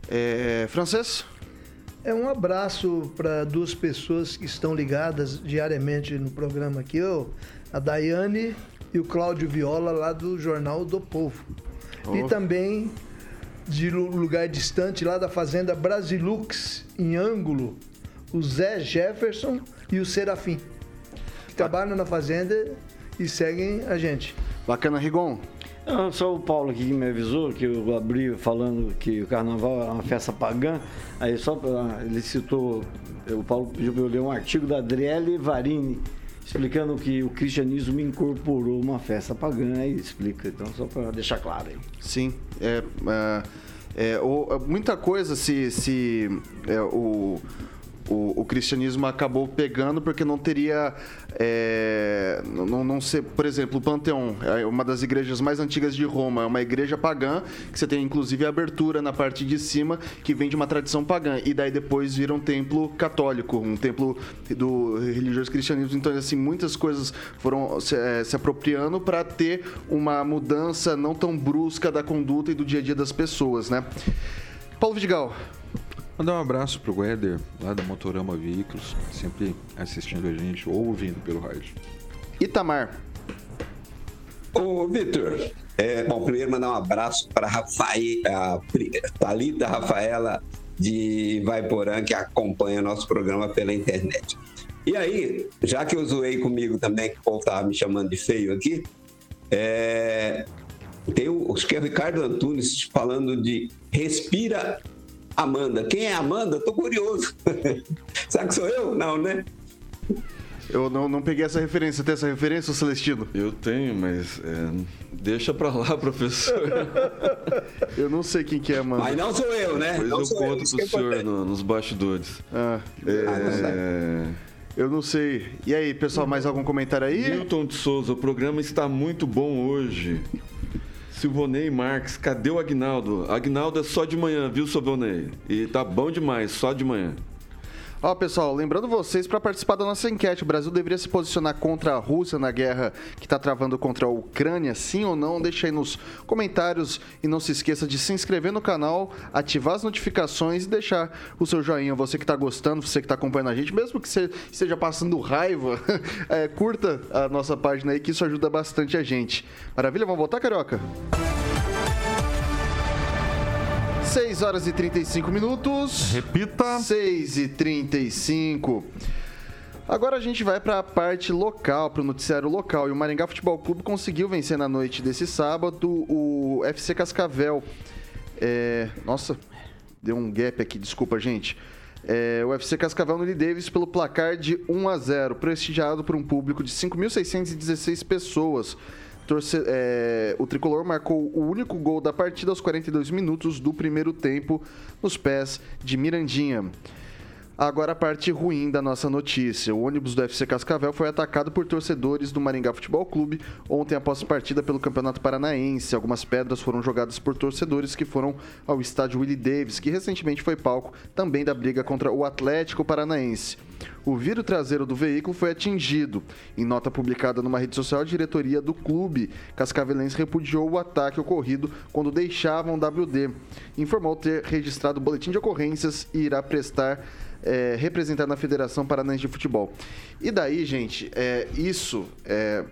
É, francês? É um abraço para duas pessoas que estão ligadas diariamente no programa aqui, ó, a Daiane e o Cláudio Viola, lá do Jornal do Povo. E Oh. também de lu- lugar distante, lá da Fazenda Brasilux, em Ângulo, o Zé Jefferson e o Serafim, que trabalham na Fazenda e seguem a gente. Bacana, Rigon. Não, só o Paulo aqui que me avisou, que eu abri falando que o carnaval é uma festa pagã. Aí só pra, ele citou, o Paulo pediu para eu ler um artigo da Adriele Varini, explicando que o cristianismo incorporou uma festa pagã, aí explica. Então, só para deixar claro aí. Sim, é, é, é, o- muita coisa se, se é, o, o, o cristianismo acabou pegando porque não teria é, não, não ser, por exemplo, o Panteão é uma das igrejas mais antigas de Roma, é uma igreja pagã que você tem inclusive a abertura na parte de cima que vem de uma tradição pagã e daí depois vira um templo católico, um templo do religioso cristianismo. Então assim muitas coisas foram se, é, se apropriando para ter uma mudança não tão brusca da conduta e do dia a dia das pessoas, né? Paulo Vidigal. Mandar um abraço pro Gueder, lá da Motorama Veículos, sempre assistindo a gente ou ouvindo pelo rádio. Itamar. Ô, Vitor, é, bom, primeiro mandar um abraço para a Thalita Rafaela de Vaiporã, que acompanha nosso programa pela internet. E aí, já que eu zoei comigo também, que o povo tava me chamando de feio aqui, é, tem o, acho que é o Ricardo Antunes falando de respira Amanda. Quem é Amanda? Tô curioso. Será que sou eu? Não, né? Eu não, não peguei essa referência. Tem essa referência, Celestino? Eu tenho, mas é, deixa pra lá, professor. eu não sei quem que é, mano. Mas não sou eu, né? Depois Não eu eu, conto isso pro é senhor no- nos bastidores. Ah, é... Eu não sei. E aí, pessoal, mais algum comentário aí? Milton de Souza, o programa está muito bom hoje. Silvonei Marques, cadê o Agnaldo? Agnaldo é só de manhã, viu, Silvonei? E tá bom demais, só de manhã. Ó, pessoal, lembrando vocês para participar da nossa enquete, o Brasil deveria se posicionar contra a Rússia na guerra que está travando contra a Ucrânia, sim ou não? Deixa aí nos comentários e não se esqueça de se inscrever no canal, ativar as notificações e deixar o seu joinha. Você que está gostando, você que está acompanhando a gente, mesmo que você esteja passando raiva, é, curta a nossa página aí que isso ajuda bastante a gente. Maravilha? Vamos voltar, Carioca? 6 horas e 35 minutos. Repita. 6 e 35. Agora a gente vai para a parte local, para o noticiário local. E o Maringá Futebol Clube conseguiu vencer na noite desse sábado o FC Cascavel. É, Nossa, deu um gap aqui, desculpa, gente. É, o FC Cascavel no Lee Davis pelo placar de 1 a 0, prestigiado por um público de 5.616 pessoas. Torce- é, o tricolor marcou o único gol da partida aos 42 minutos do primeiro tempo nos pés de Mirandinha. Agora a parte ruim da nossa notícia. O ônibus do FC Cascavel foi atacado por torcedores do Maringá Futebol Clube ontem após partida pelo Campeonato Paranaense. Algumas pedras foram jogadas por torcedores que foram ao estádio Willie Davis, que recentemente foi palco também da briga contra o Atlético Paranaense. O vidro traseiro do veículo foi atingido. Em nota publicada numa rede social, a diretoria do clube cascavelense repudiou o ataque ocorrido quando deixavam WD. Informou ter registrado o boletim de ocorrências e irá prestar é, representar na Federação Paranaense de Futebol. E daí, gente, é, isso é,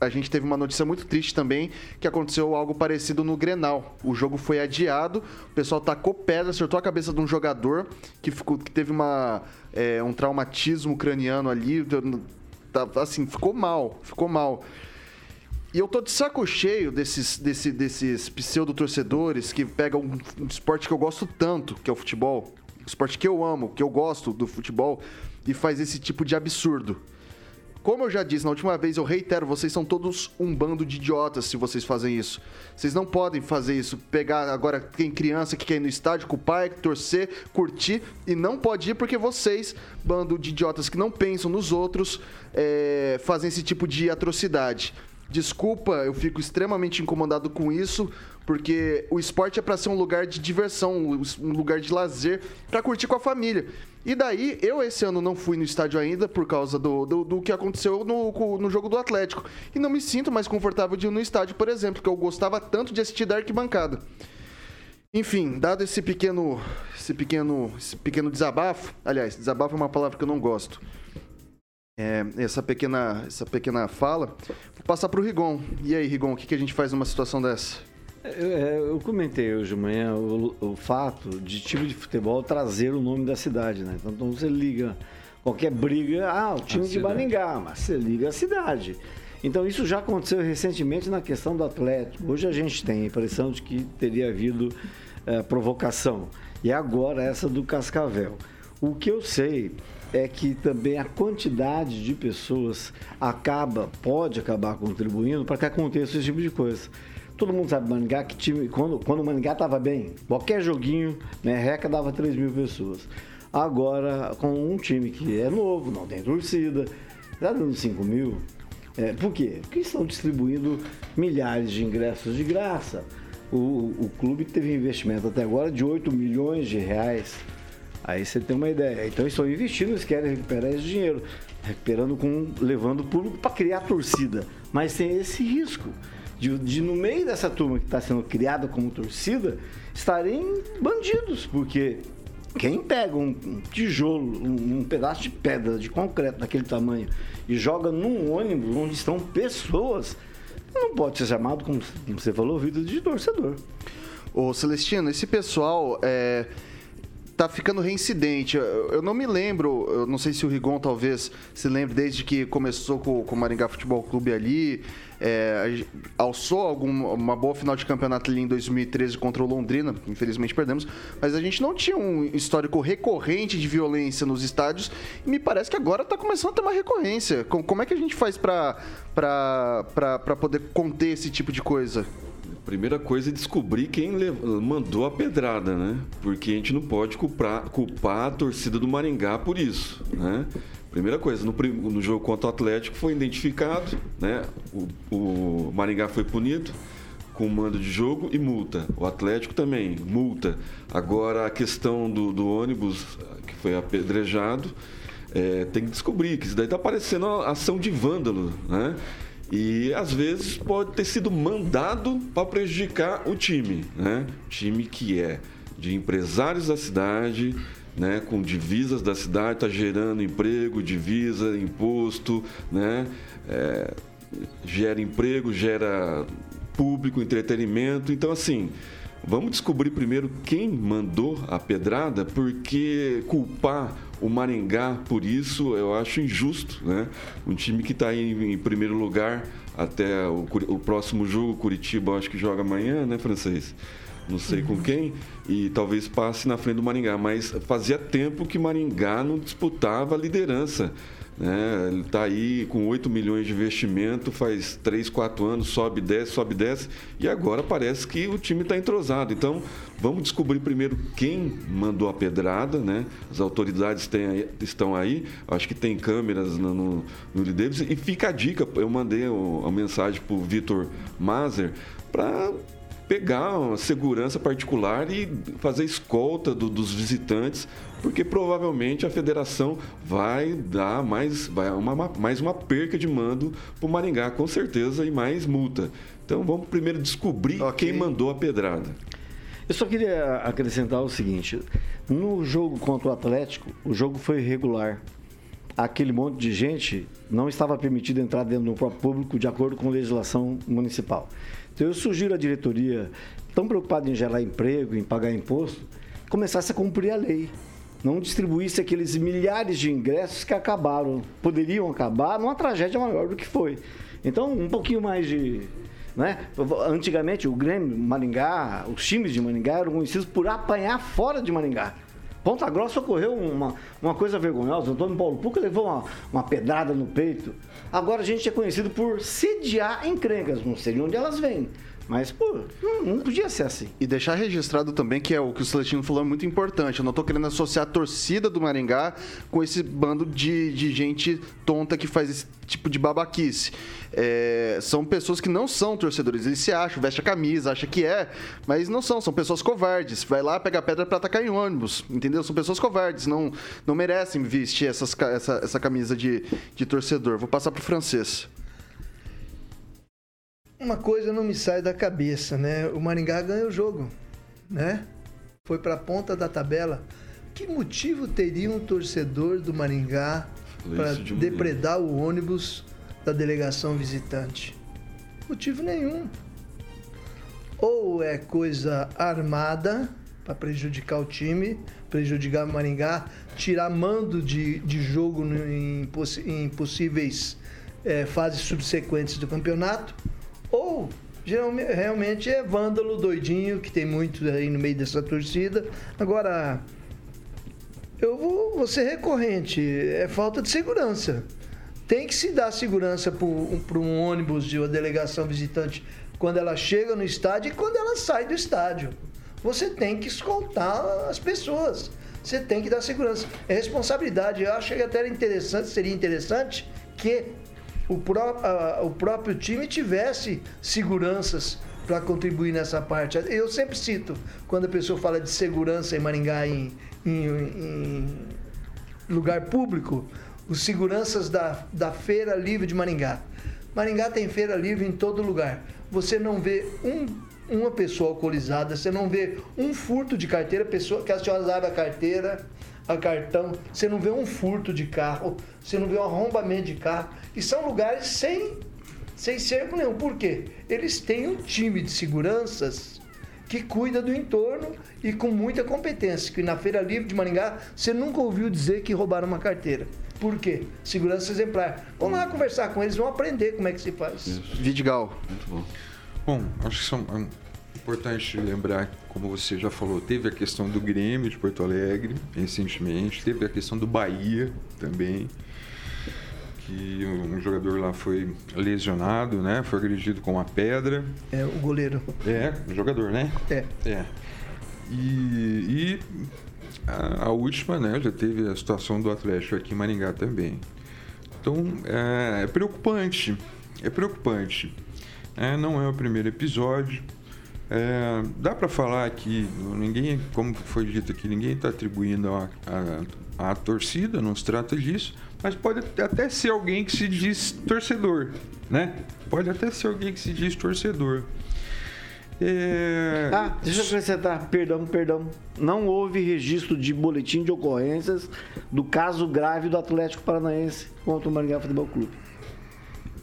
a gente teve uma notícia muito triste também, que aconteceu algo parecido no Grenal. O jogo foi adiado, o pessoal tacou pedra, acertou a cabeça de um jogador que, ficou, que teve uma, é, um traumatismo craniano ali. tá- Assim, ficou mal, ficou mal. E eu tô de saco cheio desses, desse, desses pseudo-torcedores que pegam um esporte que eu gosto tanto, que é o futebol. Esporte que eu amo, que eu gosto do futebol, e faz esse tipo de absurdo. Como eu já disse na última vez, eu reitero, vocês são todos um bando de idiotas se vocês fazem isso. Vocês não podem fazer isso. Pegar agora, tem criança que quer ir no estádio com o pai, torcer, curtir, e não pode ir porque vocês, bando de idiotas que não pensam nos outros, é, fazem esse tipo de atrocidade. Desculpa, eu fico extremamente incomodado com isso, porque o esporte é para ser um lugar de diversão, um lugar de lazer, para curtir com a família. E daí, eu esse ano não fui no estádio ainda por causa do, do, do que aconteceu no, no jogo do Atlético. E não me sinto mais confortável de ir no estádio, por exemplo, que eu gostava tanto de assistir da arquibancada. Enfim, dado esse pequeno, esse pequeno, esse pequeno desabafo, aliás, desabafo é uma palavra que eu não gosto. É, essa pequena, essa pequena fala, vou passar para o Rigon. E aí, Rigon, o que, que a gente faz numa situação dessa? Eu, é, eu comentei hoje de manhã o, o fato de time de futebol trazer o nome da cidade, né? Então, então você liga qualquer briga, ah, o time A de cidade. Maringá, mas você liga a cidade. Então isso já aconteceu recentemente na questão do Atlético. Hoje a gente tem a impressão de que teria havido eh, provocação. E agora essa do Cascavel. O que eu sei é que também a quantidade de pessoas acaba, pode acabar contribuindo para que aconteça esse tipo de coisa. Todo mundo sabe Maringá que time, quando, quando o Maringá estava bem, qualquer joguinho, né, Reca dava 3 mil pessoas. Agora, com um time que é novo, não tem torcida, está dando 5 mil. É, por quê? Porque estão distribuindo milhares de ingressos de graça. O, o clube teve investimento até agora de 8 milhões de reais. Aí você tem uma ideia. Então eles estão investindo, eles querem recuperar esse dinheiro. Recuperando com. levando o público para criar torcida. Mas tem esse risco de, de, no meio dessa turma que está sendo criada como torcida, estarem bandidos, porque quem pega um, um tijolo, um, um pedaço de pedra, de concreto daquele tamanho e joga num ônibus onde estão pessoas, não pode ser chamado, como você falou, vida de torcedor. Ô Celestino, esse pessoal é, tá ficando reincidente. Eu, não me lembro, eu não sei se o Rigon talvez se lembre desde que começou com, com o Maringá Futebol Clube ali. É, alçou algum, uma boa final de campeonato ali em 2013 contra o Londrina, infelizmente perdemos, mas a gente não tinha um histórico recorrente de violência nos estádios e me parece que agora está começando a ter uma recorrência. Com- Como é que a gente faz para poder conter esse tipo de coisa? Primeira coisa é descobrir quem mandou a pedrada, né? Porque a gente não pode culpar, culpar a torcida do Maringá por isso, né? Primeira coisa, no, no jogo contra o Atlético foi identificado, né? O, o Maringá foi punido com mando de jogo e multa. O Atlético também, multa. Agora a questão do, do ônibus que foi apedrejado, é, tem que descobrir que isso daí tá parecendo uma ação de vândalo, né? E às vezes pode ter sido mandado para prejudicar o time, né? Time que é de empresários da cidade, né? Com divisas da cidade, está gerando emprego, divisa, imposto, né? É, gera emprego, gera público, entretenimento. Então, assim, vamos descobrir primeiro quem mandou a pedrada, porque culpar o Maringá por isso eu acho injusto, né? Um time que está em, em primeiro lugar até o, o próximo jogo, Curitiba, acho que joga amanhã, né, francês? Não sei com quem, e talvez passe na frente do Maringá, mas fazia tempo que Maringá não disputava a liderança Né? Ele está aí com 8 milhões de investimento, faz 3, 4 anos, sobe, desce, sobe, desce, e agora parece que o time está entrosado. Então, vamos descobrir primeiro quem mandou a pedrada, né? As autoridades têm, estão aí, acho que tem câmeras no, no, no Davis, e fica a dica, eu mandei uma mensagem para o Vitor Mazer para pegar uma segurança particular e fazer escolta do, dos visitantes, porque provavelmente a federação vai dar mais, vai uma, mais uma perca de mando para o Maringá, com certeza, e mais multa. Então vamos primeiro descobrir okay. quem mandou a pedrada. Eu só queria acrescentar o seguinte: no jogo contra o Atlético, o jogo foi irregular. Aquele monte de gente não estava permitido entrar dentro do próprio público de acordo com a legislação municipal. Então eu sugiro à diretoria, tão preocupada em gerar emprego, em pagar imposto, começasse a cumprir a lei. Não distribuísse aqueles milhares de ingressos que acabaram, poderiam acabar numa tragédia maior do que foi. Então, um pouquinho mais de. Né? Antigamente, o Grêmio, Maringá, os times de Maringá eram conhecidos por apanhar fora de Maringá. Ponta Grossa ocorreu uma, uma coisa vergonhosa. O Antônio Paulo Puca levou uma, uma pedrada no peito. Agora a gente é conhecido por sediar encrencas. Não sei de onde elas vêm. Mas, pô, não, podia ser assim. E deixar registrado também que é o que o Celestino falou é muito importante. Eu não tô querendo associar a torcida do Maringá com esse bando de, de gente tonta que faz esse tipo de babaquice. É, são pessoas que não são torcedores. Eles se acham, veste a camisa, acha que é, mas não são. São pessoas covardes. Vai lá, pega pedra para atacar em ônibus, entendeu? São pessoas covardes. Não, não merecem vestir essas, essa, essa camisa de, de torcedor. Vou passar pro francês uma coisa não me sai da cabeça, né? O Maringá ganhou o jogo, né? Foi para a ponta da tabela. Que motivo teria um torcedor do Maringá para depredar o ônibus da delegação visitante? Motivo nenhum. Ou é coisa armada para prejudicar o time, prejudicar o Maringá, tirar mando de, de jogo em, em possíveis é, fases subsequentes do campeonato ou realmente é vândalo doidinho, que tem muito aí no meio dessa torcida. Agora, eu vou, vou ser recorrente, é falta de segurança. Tem que se dar segurança para um ônibus de uma delegação visitante quando ela chega no estádio e quando ela sai do estádio. Você tem que escoltar as pessoas. Você tem que dar segurança. É responsabilidade. Eu acho que até interessante, seria interessante que o, pró o próprio time tivesse seguranças para contribuir nessa parte. Eu sempre cito, quando a pessoa fala de segurança em Maringá em, em, em lugar público, os seguranças da, da Feira Livre de Maringá. Maringá tem feira livre em todo lugar. Você não vê um, uma pessoa alcoolizada, você não vê um furto de carteira, pessoa que a senhora abre a carteira, a cartão, você não vê um furto de carro, você não vê um arrombamento de carro. E são lugares sem, sem cerco nenhum. Por quê? Eles têm um time de seguranças que cuida do entorno e com muita competência. Que na Feira Livre de Maringá você nunca ouviu dizer que roubaram uma carteira. Por quê? Segurança exemplar. Vamos lá conversar com eles, vão aprender como é que se faz. Isso. Vidigal. Muito bom. Bom, acho que são importante lembrar, como você já falou, teve a questão do Grêmio de Porto Alegre recentemente, teve a questão do Bahia também, que um jogador lá foi lesionado, né? Foi agredido com uma pedra. É, o goleiro. É, o jogador, né? É. É. E, e a, a, última, né? Já teve a situação do Atlético aqui em Maringá também. Então, é, é preocupante. É preocupante. É, não é o primeiro episódio. É, dá para falar que ninguém, como foi dito aqui, ninguém está atribuindo a, a, a, torcida, não se trata disso, mas pode até ser alguém que se diz torcedor, né? Pode até ser alguém que se diz torcedor. É... Ah, deixa eu acrescentar, perdão, perdão. Não houve registro de boletim de ocorrências do caso grave do Atlético Paranaense contra o Maringá Futebol Clube.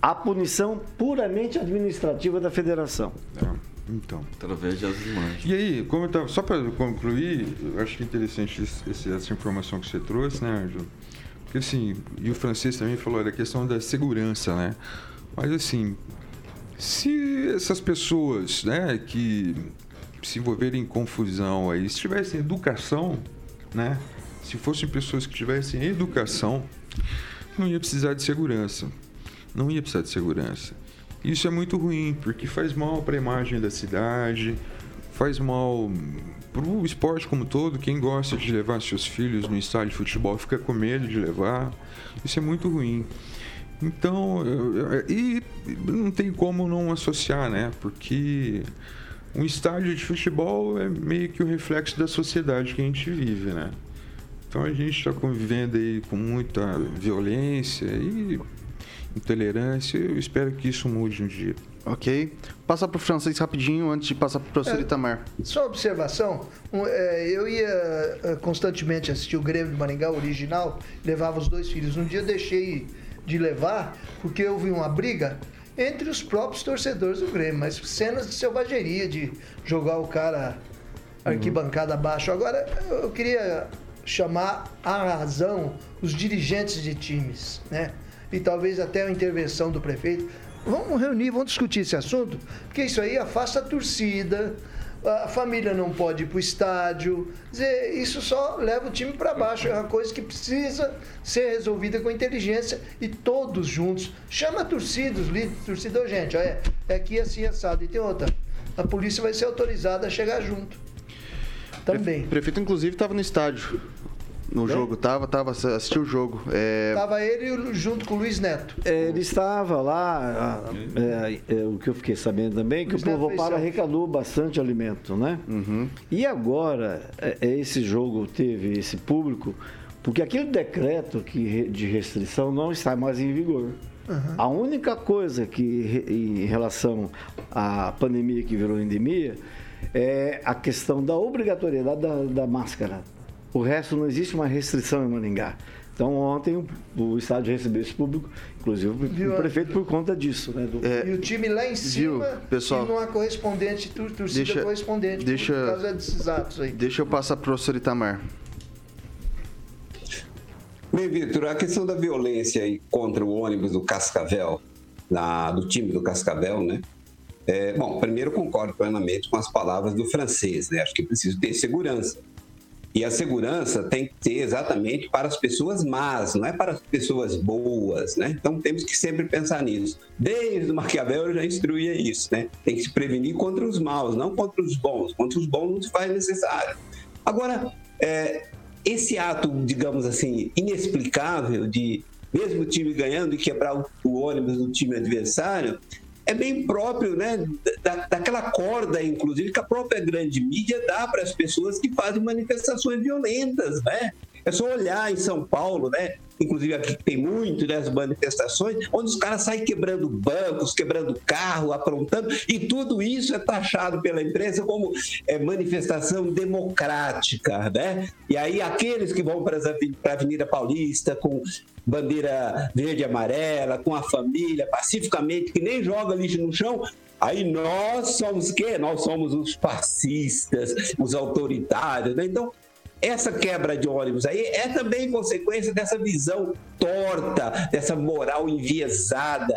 A punição puramente administrativa da federação. É. Então. Através das imagens. E aí, como eu tava, só para concluir, eu acho que é interessante esse, essa informação que você trouxe, né, Ângelo? Porque assim, e o francês também falou da questão da segurança, né? Mas assim, se essas pessoas, né, que se envolverem em confusão aí, se tivessem educação, né? Se fossem pessoas que tivessem educação, não ia precisar de segurança. Não ia precisar de segurança. Isso é muito ruim, porque faz mal para a imagem da cidade, faz mal para o esporte como todo. Quem gosta de levar seus filhos no estádio de futebol fica com medo de levar. Isso é muito ruim. Então, e não tem como não associar, né? Porque um estádio de futebol é meio que o reflexo da sociedade que a gente vive, né? Então a gente está convivendo aí com muita violência e intolerância. Eu espero que isso mude um dia. Ok. Passa para o francês rapidinho antes de passar para o professor é, Itamar. Só observação, um, é, eu ia é, constantemente assistir o Grêmio de Maringá original, levava os dois filhos. Um dia deixei de levar porque eu vi uma briga entre os próprios torcedores do Grêmio, mas cenas de selvageria, de jogar o cara arquibancada abaixo. Agora, eu queria chamar a razão os dirigentes de times, né? E talvez até a intervenção do prefeito. Vamos reunir, vamos discutir esse assunto, porque isso aí afasta a torcida, a família não pode ir para o estádio. Dizer, isso só leva o time para baixo. É uma coisa que precisa ser resolvida com inteligência e todos juntos. Chama a torcida, os líderes, torcida, gente, olha, é aqui assim assado. E tem outra, a polícia vai ser autorizada a chegar junto. Também. O prefeito, inclusive, estava no estádio. No jogo, tava, tava, assistiu o jogo. É... Tava ele junto com o Luiz Neto. É, ele estava lá, é, é, o que eu fiquei sabendo também, que Luiz o povo para arrecadou bastante alimento, né? Uhum. E agora, é, é, esse jogo teve esse público, porque aquele decreto que, de restrição não está mais em vigor. Uhum. A única coisa que, em relação à pandemia que virou endemia, é a questão da obrigatoriedade da, da máscara. O resto não existe uma restrição em Maningá. Então ontem o, o estádio recebeu esse público, inclusive viu, o prefeito por conta disso, né? Do... É, e o time lá em cima viu, pessoal, e não há correspondente, torcida deixa, correspondente deixa, por causa desses atos aí. Deixa eu passar para o professor Itamar. Bem, Vitor, a questão da violência aí contra o ônibus do Cascavel, na, do time do Cascavel, né? É, bom, primeiro concordo plenamente com as palavras do francês, né? Acho que preciso ter segurança. E a segurança tem que ter exatamente para as pessoas más, não é para as pessoas boas, né? Então temos que sempre pensar nisso. Desde o Maquiavel eu já instruía isso, né? Tem que se prevenir contra os maus, não contra os bons. Contra os bons não se faz necessário. Agora, é, esse ato, digamos assim, inexplicável de mesmo o time ganhando e quebrar o, o ônibus do time adversário, é bem próprio, né? Da, daquela corda, inclusive, que a própria grande mídia dá para as pessoas que fazem manifestações violentas, né? É só olhar em São Paulo, né? Inclusive aqui tem muito né, manifestações, onde os caras saem quebrando bancos, quebrando carro, aprontando, e tudo isso é taxado pela imprensa como é, manifestação democrática, né? E aí aqueles que vão para a Avenida Paulista com bandeira verde e amarela, com a família, pacificamente, que nem joga lixo no chão, Aí nós somos quê? Nós somos os fascistas, os autoritários. Né? Então, essa quebra de ônibus aí é também consequência dessa visão torta, dessa moral enviesada,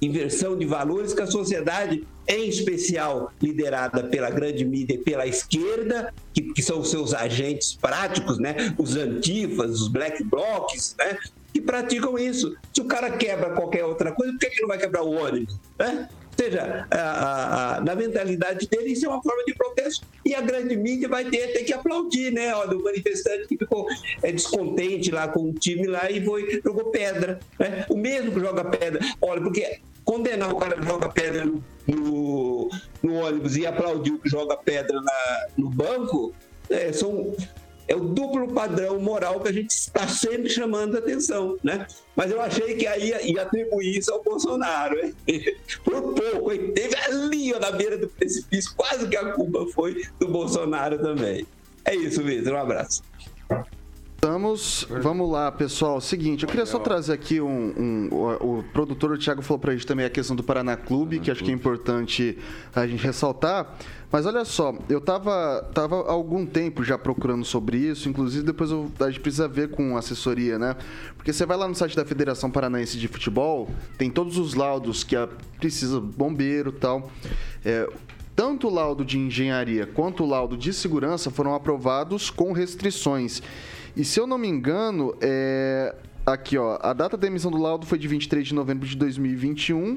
inversão de valores que a sociedade, em especial liderada pela grande mídia e pela esquerda, que, que são os seus agentes práticos, né? os antifas, os black blocs, né? que praticam isso. Se o cara quebra qualquer outra coisa, por que, que não vai quebrar o ônibus? Né? Seja, a, a, a, na mentalidade dele, isso é uma forma de protesto. E a grande mídia vai ter, ter que aplaudir, né? Ó, do manifestante que ficou é, descontente lá com o time lá e foi, jogou pedra. Né? O mesmo que joga pedra. Olha, porque condenar o cara que joga pedra no, no, no ônibus e aplaudir o que joga pedra na, no banco, é, são é o duplo padrão moral que a gente está sempre chamando a atenção, né? Mas eu achei que aí ia, ia atribuir isso ao Bolsonaro, hein? Por pouco, hein? Teve ali ó, na beira do precipício, quase que a culpa foi do Bolsonaro também. É isso, Vitor. Um abraço. Estamos, vamos lá, pessoal. Seguinte, eu queria só trazer aqui um. um o, o, produtor o Thiago falou pra gente também a questão do Paraná Clube, que acho que é importante a gente ressaltar. Mas olha só, eu tava, tava há algum tempo já procurando sobre isso, inclusive depois eu, a gente precisa ver com assessoria, né? Porque você vai lá no site da Federação Paranaense de Futebol, tem todos os laudos que a, precisa bombeiro tal. É, tanto o laudo de engenharia quanto o laudo de segurança foram aprovados com restrições. E se eu não me engano, é, Aqui, ó. A data da emissão do laudo foi de 23 de novembro de 2021.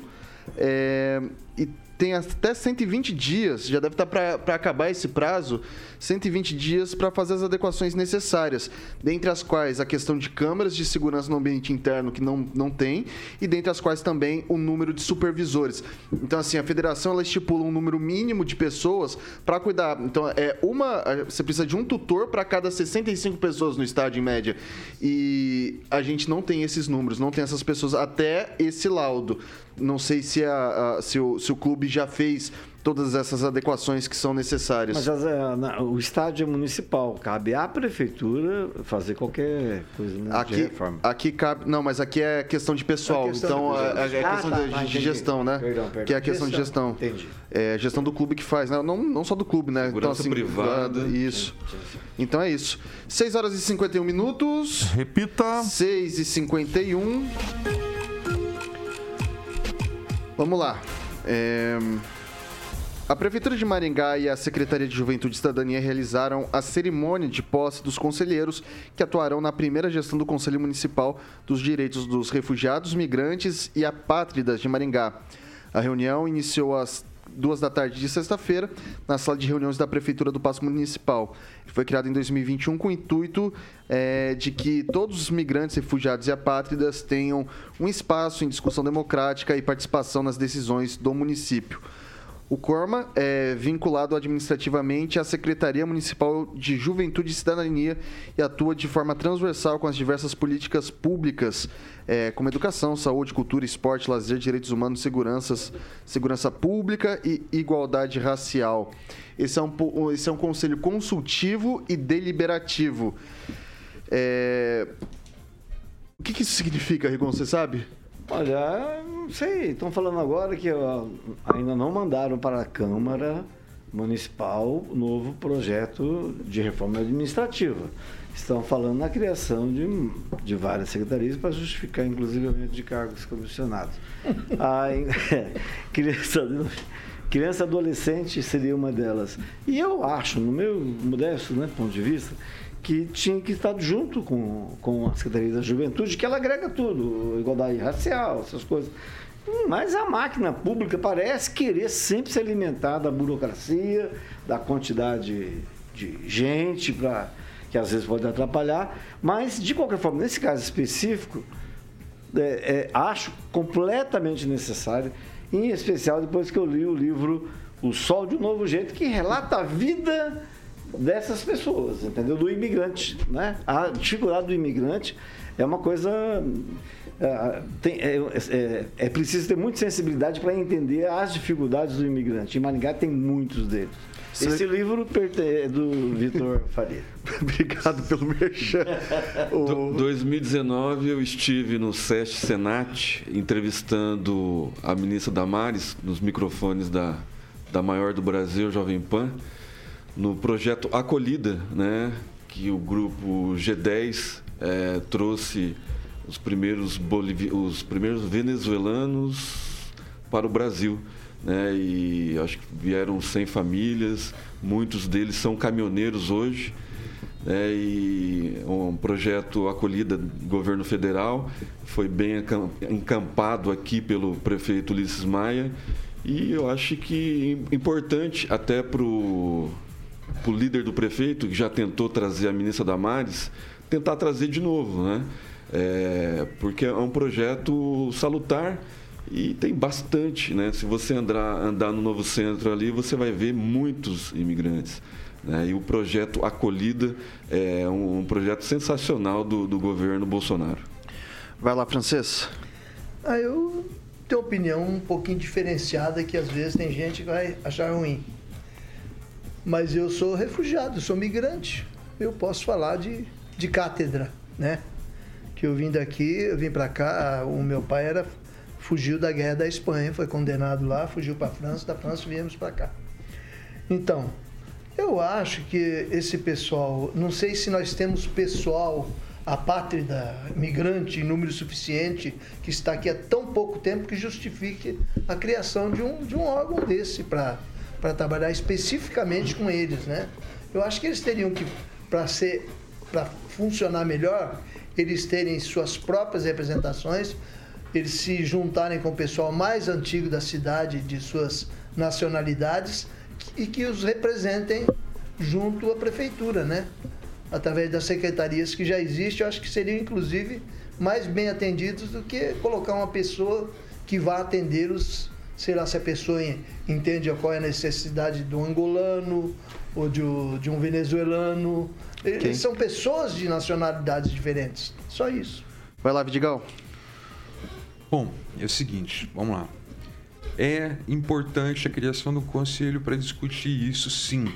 É, e tem até 120 dias, já deve estar para acabar esse prazo, 120 dias para fazer as adequações necessárias, dentre as quais a questão de câmeras de segurança no ambiente interno que não, não tem, e dentre as quais também o número de supervisores. Então, assim, a federação ela estipula um número mínimo de pessoas para cuidar. Então, é uma. Você precisa de um tutor para cada 65 pessoas no estádio, em média. E a gente não tem esses números, não tem essas pessoas até esse laudo. Não sei se, a, a, se, o, se o clube já fez todas essas adequações que são necessárias. Mas as, é, na, o estádio é municipal, cabe à prefeitura fazer qualquer coisa né, aqui, de reforma. Aqui cabe, não, mas aqui é questão de pessoal, é questão então de é, é, ah, questão tá, de, de gestão, né? Perdão, perdão. Que é a questão gestão. de gestão. Entendi. É gestão do clube que faz, né? não, não só do clube, né? Segurança então, assim, privada. Isso. Então é isso. 6 horas e 51 minutos. Repita. 6 e 51. Vamos lá. É... A Prefeitura de Maringá e a Secretaria de Juventude e Cidadania realizaram a cerimônia de posse dos conselheiros que atuarão na primeira gestão do Conselho Municipal dos Direitos dos Refugiados, Migrantes e Apátridas de Maringá. A reunião iniciou às duas da tarde de sexta-feira, na sala de reuniões da Prefeitura do Passo Municipal. Foi criado em 2021 com o intuito é, de que todos os migrantes, refugiados e apátridas tenham um espaço em discussão democrática e participação nas decisões do município. O Corma é vinculado administrativamente à Secretaria Municipal de Juventude e Cidadania e atua de forma transversal com as diversas políticas públicas, é, como educação, saúde, cultura, esporte, lazer, direitos humanos, seguranças, segurança pública e igualdade racial. Esse é um, esse é um conselho consultivo e deliberativo. É... O que, que isso significa, Rigon? Você sabe? Olha, não sei. Estão falando agora que ó, ainda não mandaram para a Câmara Municipal o novo projeto de reforma administrativa. Estão falando na criação de, de várias secretarias para justificar, inclusive, de cargos comissionados. a, criança, criança adolescente seria uma delas. E eu acho, no meu modesto né, ponto de vista, que tinha que estar junto com, com a Secretaria da Juventude, que ela agrega tudo, igualdade racial, essas coisas. Mas a máquina pública parece querer sempre se alimentar da burocracia, da quantidade de gente, pra, que às vezes pode atrapalhar. Mas, de qualquer forma, nesse caso específico, é, é, acho completamente necessário, em especial depois que eu li o livro O Sol de um Novo Jeito, que relata a vida dessas pessoas, entendeu? Do imigrante, né? A dificuldade do imigrante é uma coisa é, tem, é, é, é, preciso ter muita sensibilidade para entender as dificuldades do imigrante. Em Maringá tem muitos deles. Esse livro é do Vitor Faria. Obrigado pelo merchan. o... 2019 eu estive no SESC Senat entrevistando a ministra Damares nos microfones da, da maior do Brasil, Jovem Pan no projeto Acolhida, né, que o grupo G10 é, trouxe os primeiros, bolivi os primeiros venezuelanos para o Brasil. Né, e acho que vieram 100 famílias, muitos deles são caminhoneiros hoje. Né, e um projeto acolhida do governo federal foi bem encampado aqui pelo prefeito Ulisses Maia e eu acho que importante até para o o líder do prefeito, que já tentou trazer a ministra Damares, tentar trazer de novo, né? É, porque é um projeto salutar e tem bastante, né? Se você andar, andar no novo centro ali, você vai ver muitos imigrantes. Né? E o projeto Acolhida é um, um projeto sensacional do, do governo Bolsonaro. Vai lá, Francês. Ah, eu tenho opinião um pouquinho diferenciada que às vezes tem gente que vai achar ruim. Mas eu sou refugiado, sou migrante. Eu posso falar de, de cátedra, né? Que eu vim daqui, eu vim para cá, o meu pai era fugiu da guerra da Espanha, foi condenado lá, fugiu para a França, da França viemos para cá. Então, eu acho que esse pessoal, não sei se nós temos pessoal apátrida, migrante em número suficiente, que está aqui há tão pouco tempo que justifique a criação de um, de um órgão desse para para trabalhar especificamente com eles, né? Eu acho que eles teriam que, para ser, para funcionar melhor, eles terem suas próprias representações, eles se juntarem com o pessoal mais antigo da cidade, de suas nacionalidades, e que os representem junto à prefeitura, né? Através das secretarias que já existem, eu acho que seriam, inclusive, mais bem atendidos do que colocar uma pessoa que vá atendê-los, sei lá se a pessoa entende qual é a necessidade do angolano ou de, de um venezuelano. Eles são pessoas de nacionalidades diferentes. Só isso. Vai lá, Vidigal. Bom, é o seguinte, vamos lá. É importante a criação do conselho para discutir isso, sim.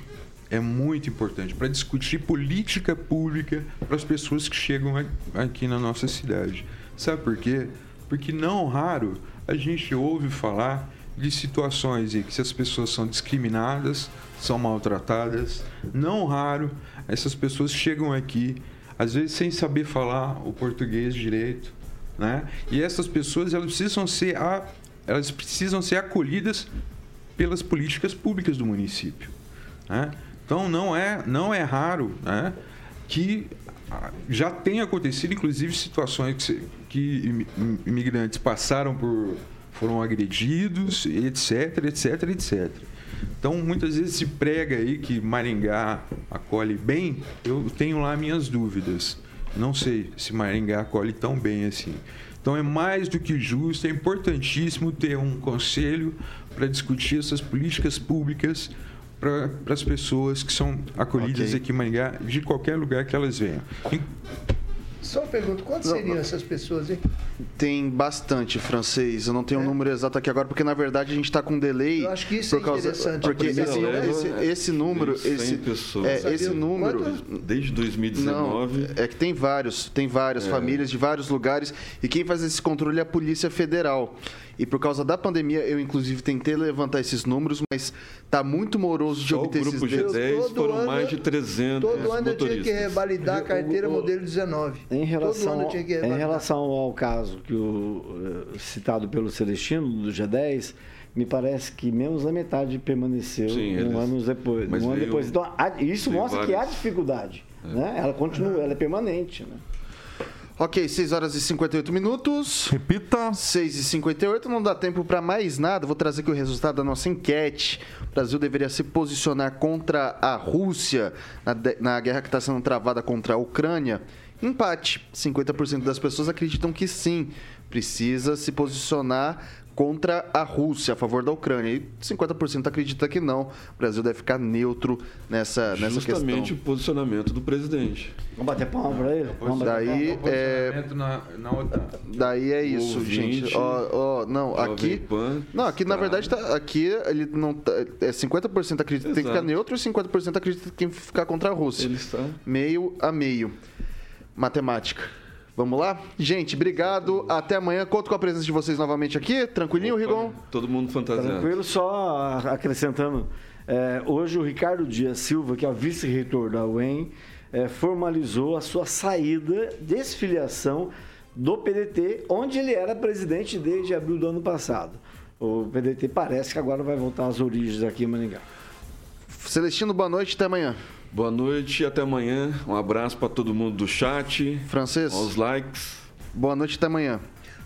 É muito importante para discutir política pública para as pessoas que chegam aqui na nossa cidade. Sabe por quê? Porque não raro a gente ouve falar de situações em que as pessoas são discriminadas, são maltratadas. Não raro essas pessoas chegam aqui, às vezes sem saber falar o português direito, né? E essas pessoas elas precisam ser a, elas precisam ser acolhidas pelas políticas públicas do município, né? Então não é não é raro, né? Que já tem acontecido, inclusive situações que, que imigrantes passaram por foram agredidos, etc, etc, etc. Então, muitas vezes se prega aí que Maringá acolhe bem, eu tenho lá minhas dúvidas. Não sei se Maringá acolhe tão bem assim. Então, é mais do que justo, é importantíssimo ter um conselho para discutir essas políticas públicas para as pessoas que são acolhidas okay. aqui em Maringá, de qualquer lugar que elas venham. Só uma pergunta, quantas seriam essas pessoas, hein? Tem bastante francês. Eu não tenho o é. um número exato aqui agora, porque na verdade a gente está com um delay. Eu acho que isso é causa, interessante. Porque esse, esse, esse, número. Esse, é, esse número. Desde 2019. Não, é que tem vários. Tem várias é. famílias de vários lugares. E quem faz esse controle é a Polícia Federal. E por causa da pandemia, eu inclusive tentei levantar esses números, mas tá muito moroso de obter esses dados. grupo G10 foram ano, mais de 300 Todo ano eu tinha que revalidar a carteira modelo 19. Em relação, em relação ao caso que o eh, citado pelo Celestino do G10, me parece que menos da metade permaneceu Sim, um ano depois. um ano depois. Então, isso mostra vários... que há dificuldade. É. Né? Ela continua, ela é permanente. Né? Ok, 6 horas e 58 minutos. Repita. 6 e 58, não dá tempo para mais nada. Vou trazer aqui o resultado da nossa enquete. O Brasil deveria se posicionar contra a Rússia na, na guerra que está sendo travada contra a Ucrânia. Empate. 50% das pessoas acreditam que sim. Precisa se posicionar contra a Rússia, a favor da Ucrânia. E 50% acredita que não. O Brasil deve ficar neutro nessa, nessa questão. Justamente o posicionamento do presidente. Vamos bater palma para ele? Vamos daí, é... na, na OTAN. Daí é isso, Ouvinte, gente. Ó, ó, não, aqui... Não, aqui na verdade, tá, aqui ele não tá, é 50% acredita que tem que ficar neutro e 50% acredita que tem que ficar contra a Rússia. Ele está... Meio a meio. Matemática. Vamos lá? Gente, obrigado. Até amanhã. Conto com a presença de vocês novamente aqui. Tranquilinho, Opa, Rigon? Todo mundo fantasiado. Tranquilo, só acrescentando. É, hoje o Ricardo Dias Silva, que é o vice-reitor da UEM, é, formalizou a sua saída, desfiliação do PDT, onde ele era presidente desde abril do ano passado. O PDT parece que agora vai voltar às origens aqui em Maringá. Celestino, boa noite, até amanhã. Boa noite, até amanhã. Um abraço para todo mundo do chat. Francês. Aos likes. Boa noite, até amanhã.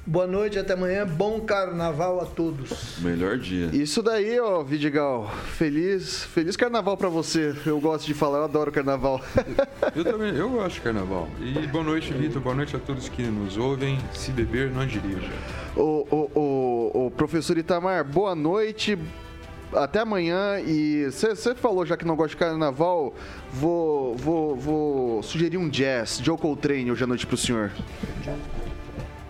Boa noite, até amanhã. Bom carnaval a todos. Melhor dia. Isso daí, ó, Vidigal. Feliz, feliz carnaval para você. Eu gosto de falar, eu adoro carnaval. eu também, eu gosto de carnaval. E boa noite, Vitor. Boa noite a todos que nos ouvem. Se beber, não dirija. O, o, o, o professor Itamar, boa noite até amanhã. E você falou já que não gosta de carnaval, vou, vou, vou sugerir um jazz. Joe Coltrane hoje à noite pro senhor.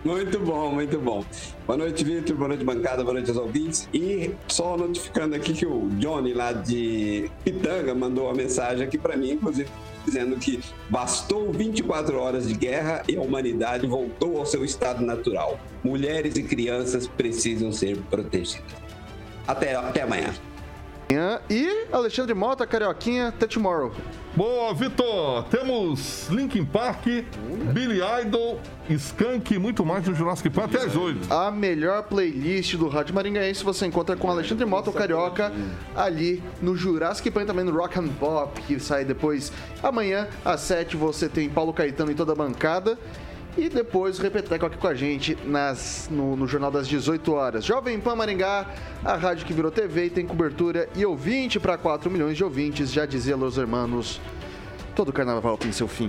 Muito bom, muito bom. Boa noite, Vitor. Boa noite, bancada. Boa noite aos ouvintes. E só notificando aqui que o Johnny lá de Pitanga mandou uma mensagem aqui para mim, inclusive dizendo que bastou 24 horas de guerra e a humanidade voltou ao seu estado natural. Mulheres e crianças precisam ser protegidas. Até, até amanhã. E Alexandre Mota, Carioquinha, até tomorrow. Boa, Vitor! Temos Linkin Park, Billy Idol, Skank e muito mais no Jurassic Park até as 8. A melhor playlist do Rádio Maringaense você encontra com Alexandre Mota, o Carioca, ali no Jurassic Park também no Rock and Pop, que sai depois. Amanhã, às 7, você tem Paulo Caetano e toda a bancada. E depois o Repeteco aqui com a gente nas, no, no Jornal das 18 horas. Jovem Pan Maringá, a rádio que virou TV e tem cobertura e ouvinte para 4 milhões de ouvintes, já dizia Los Hermanos. Todo carnaval tem seu fim.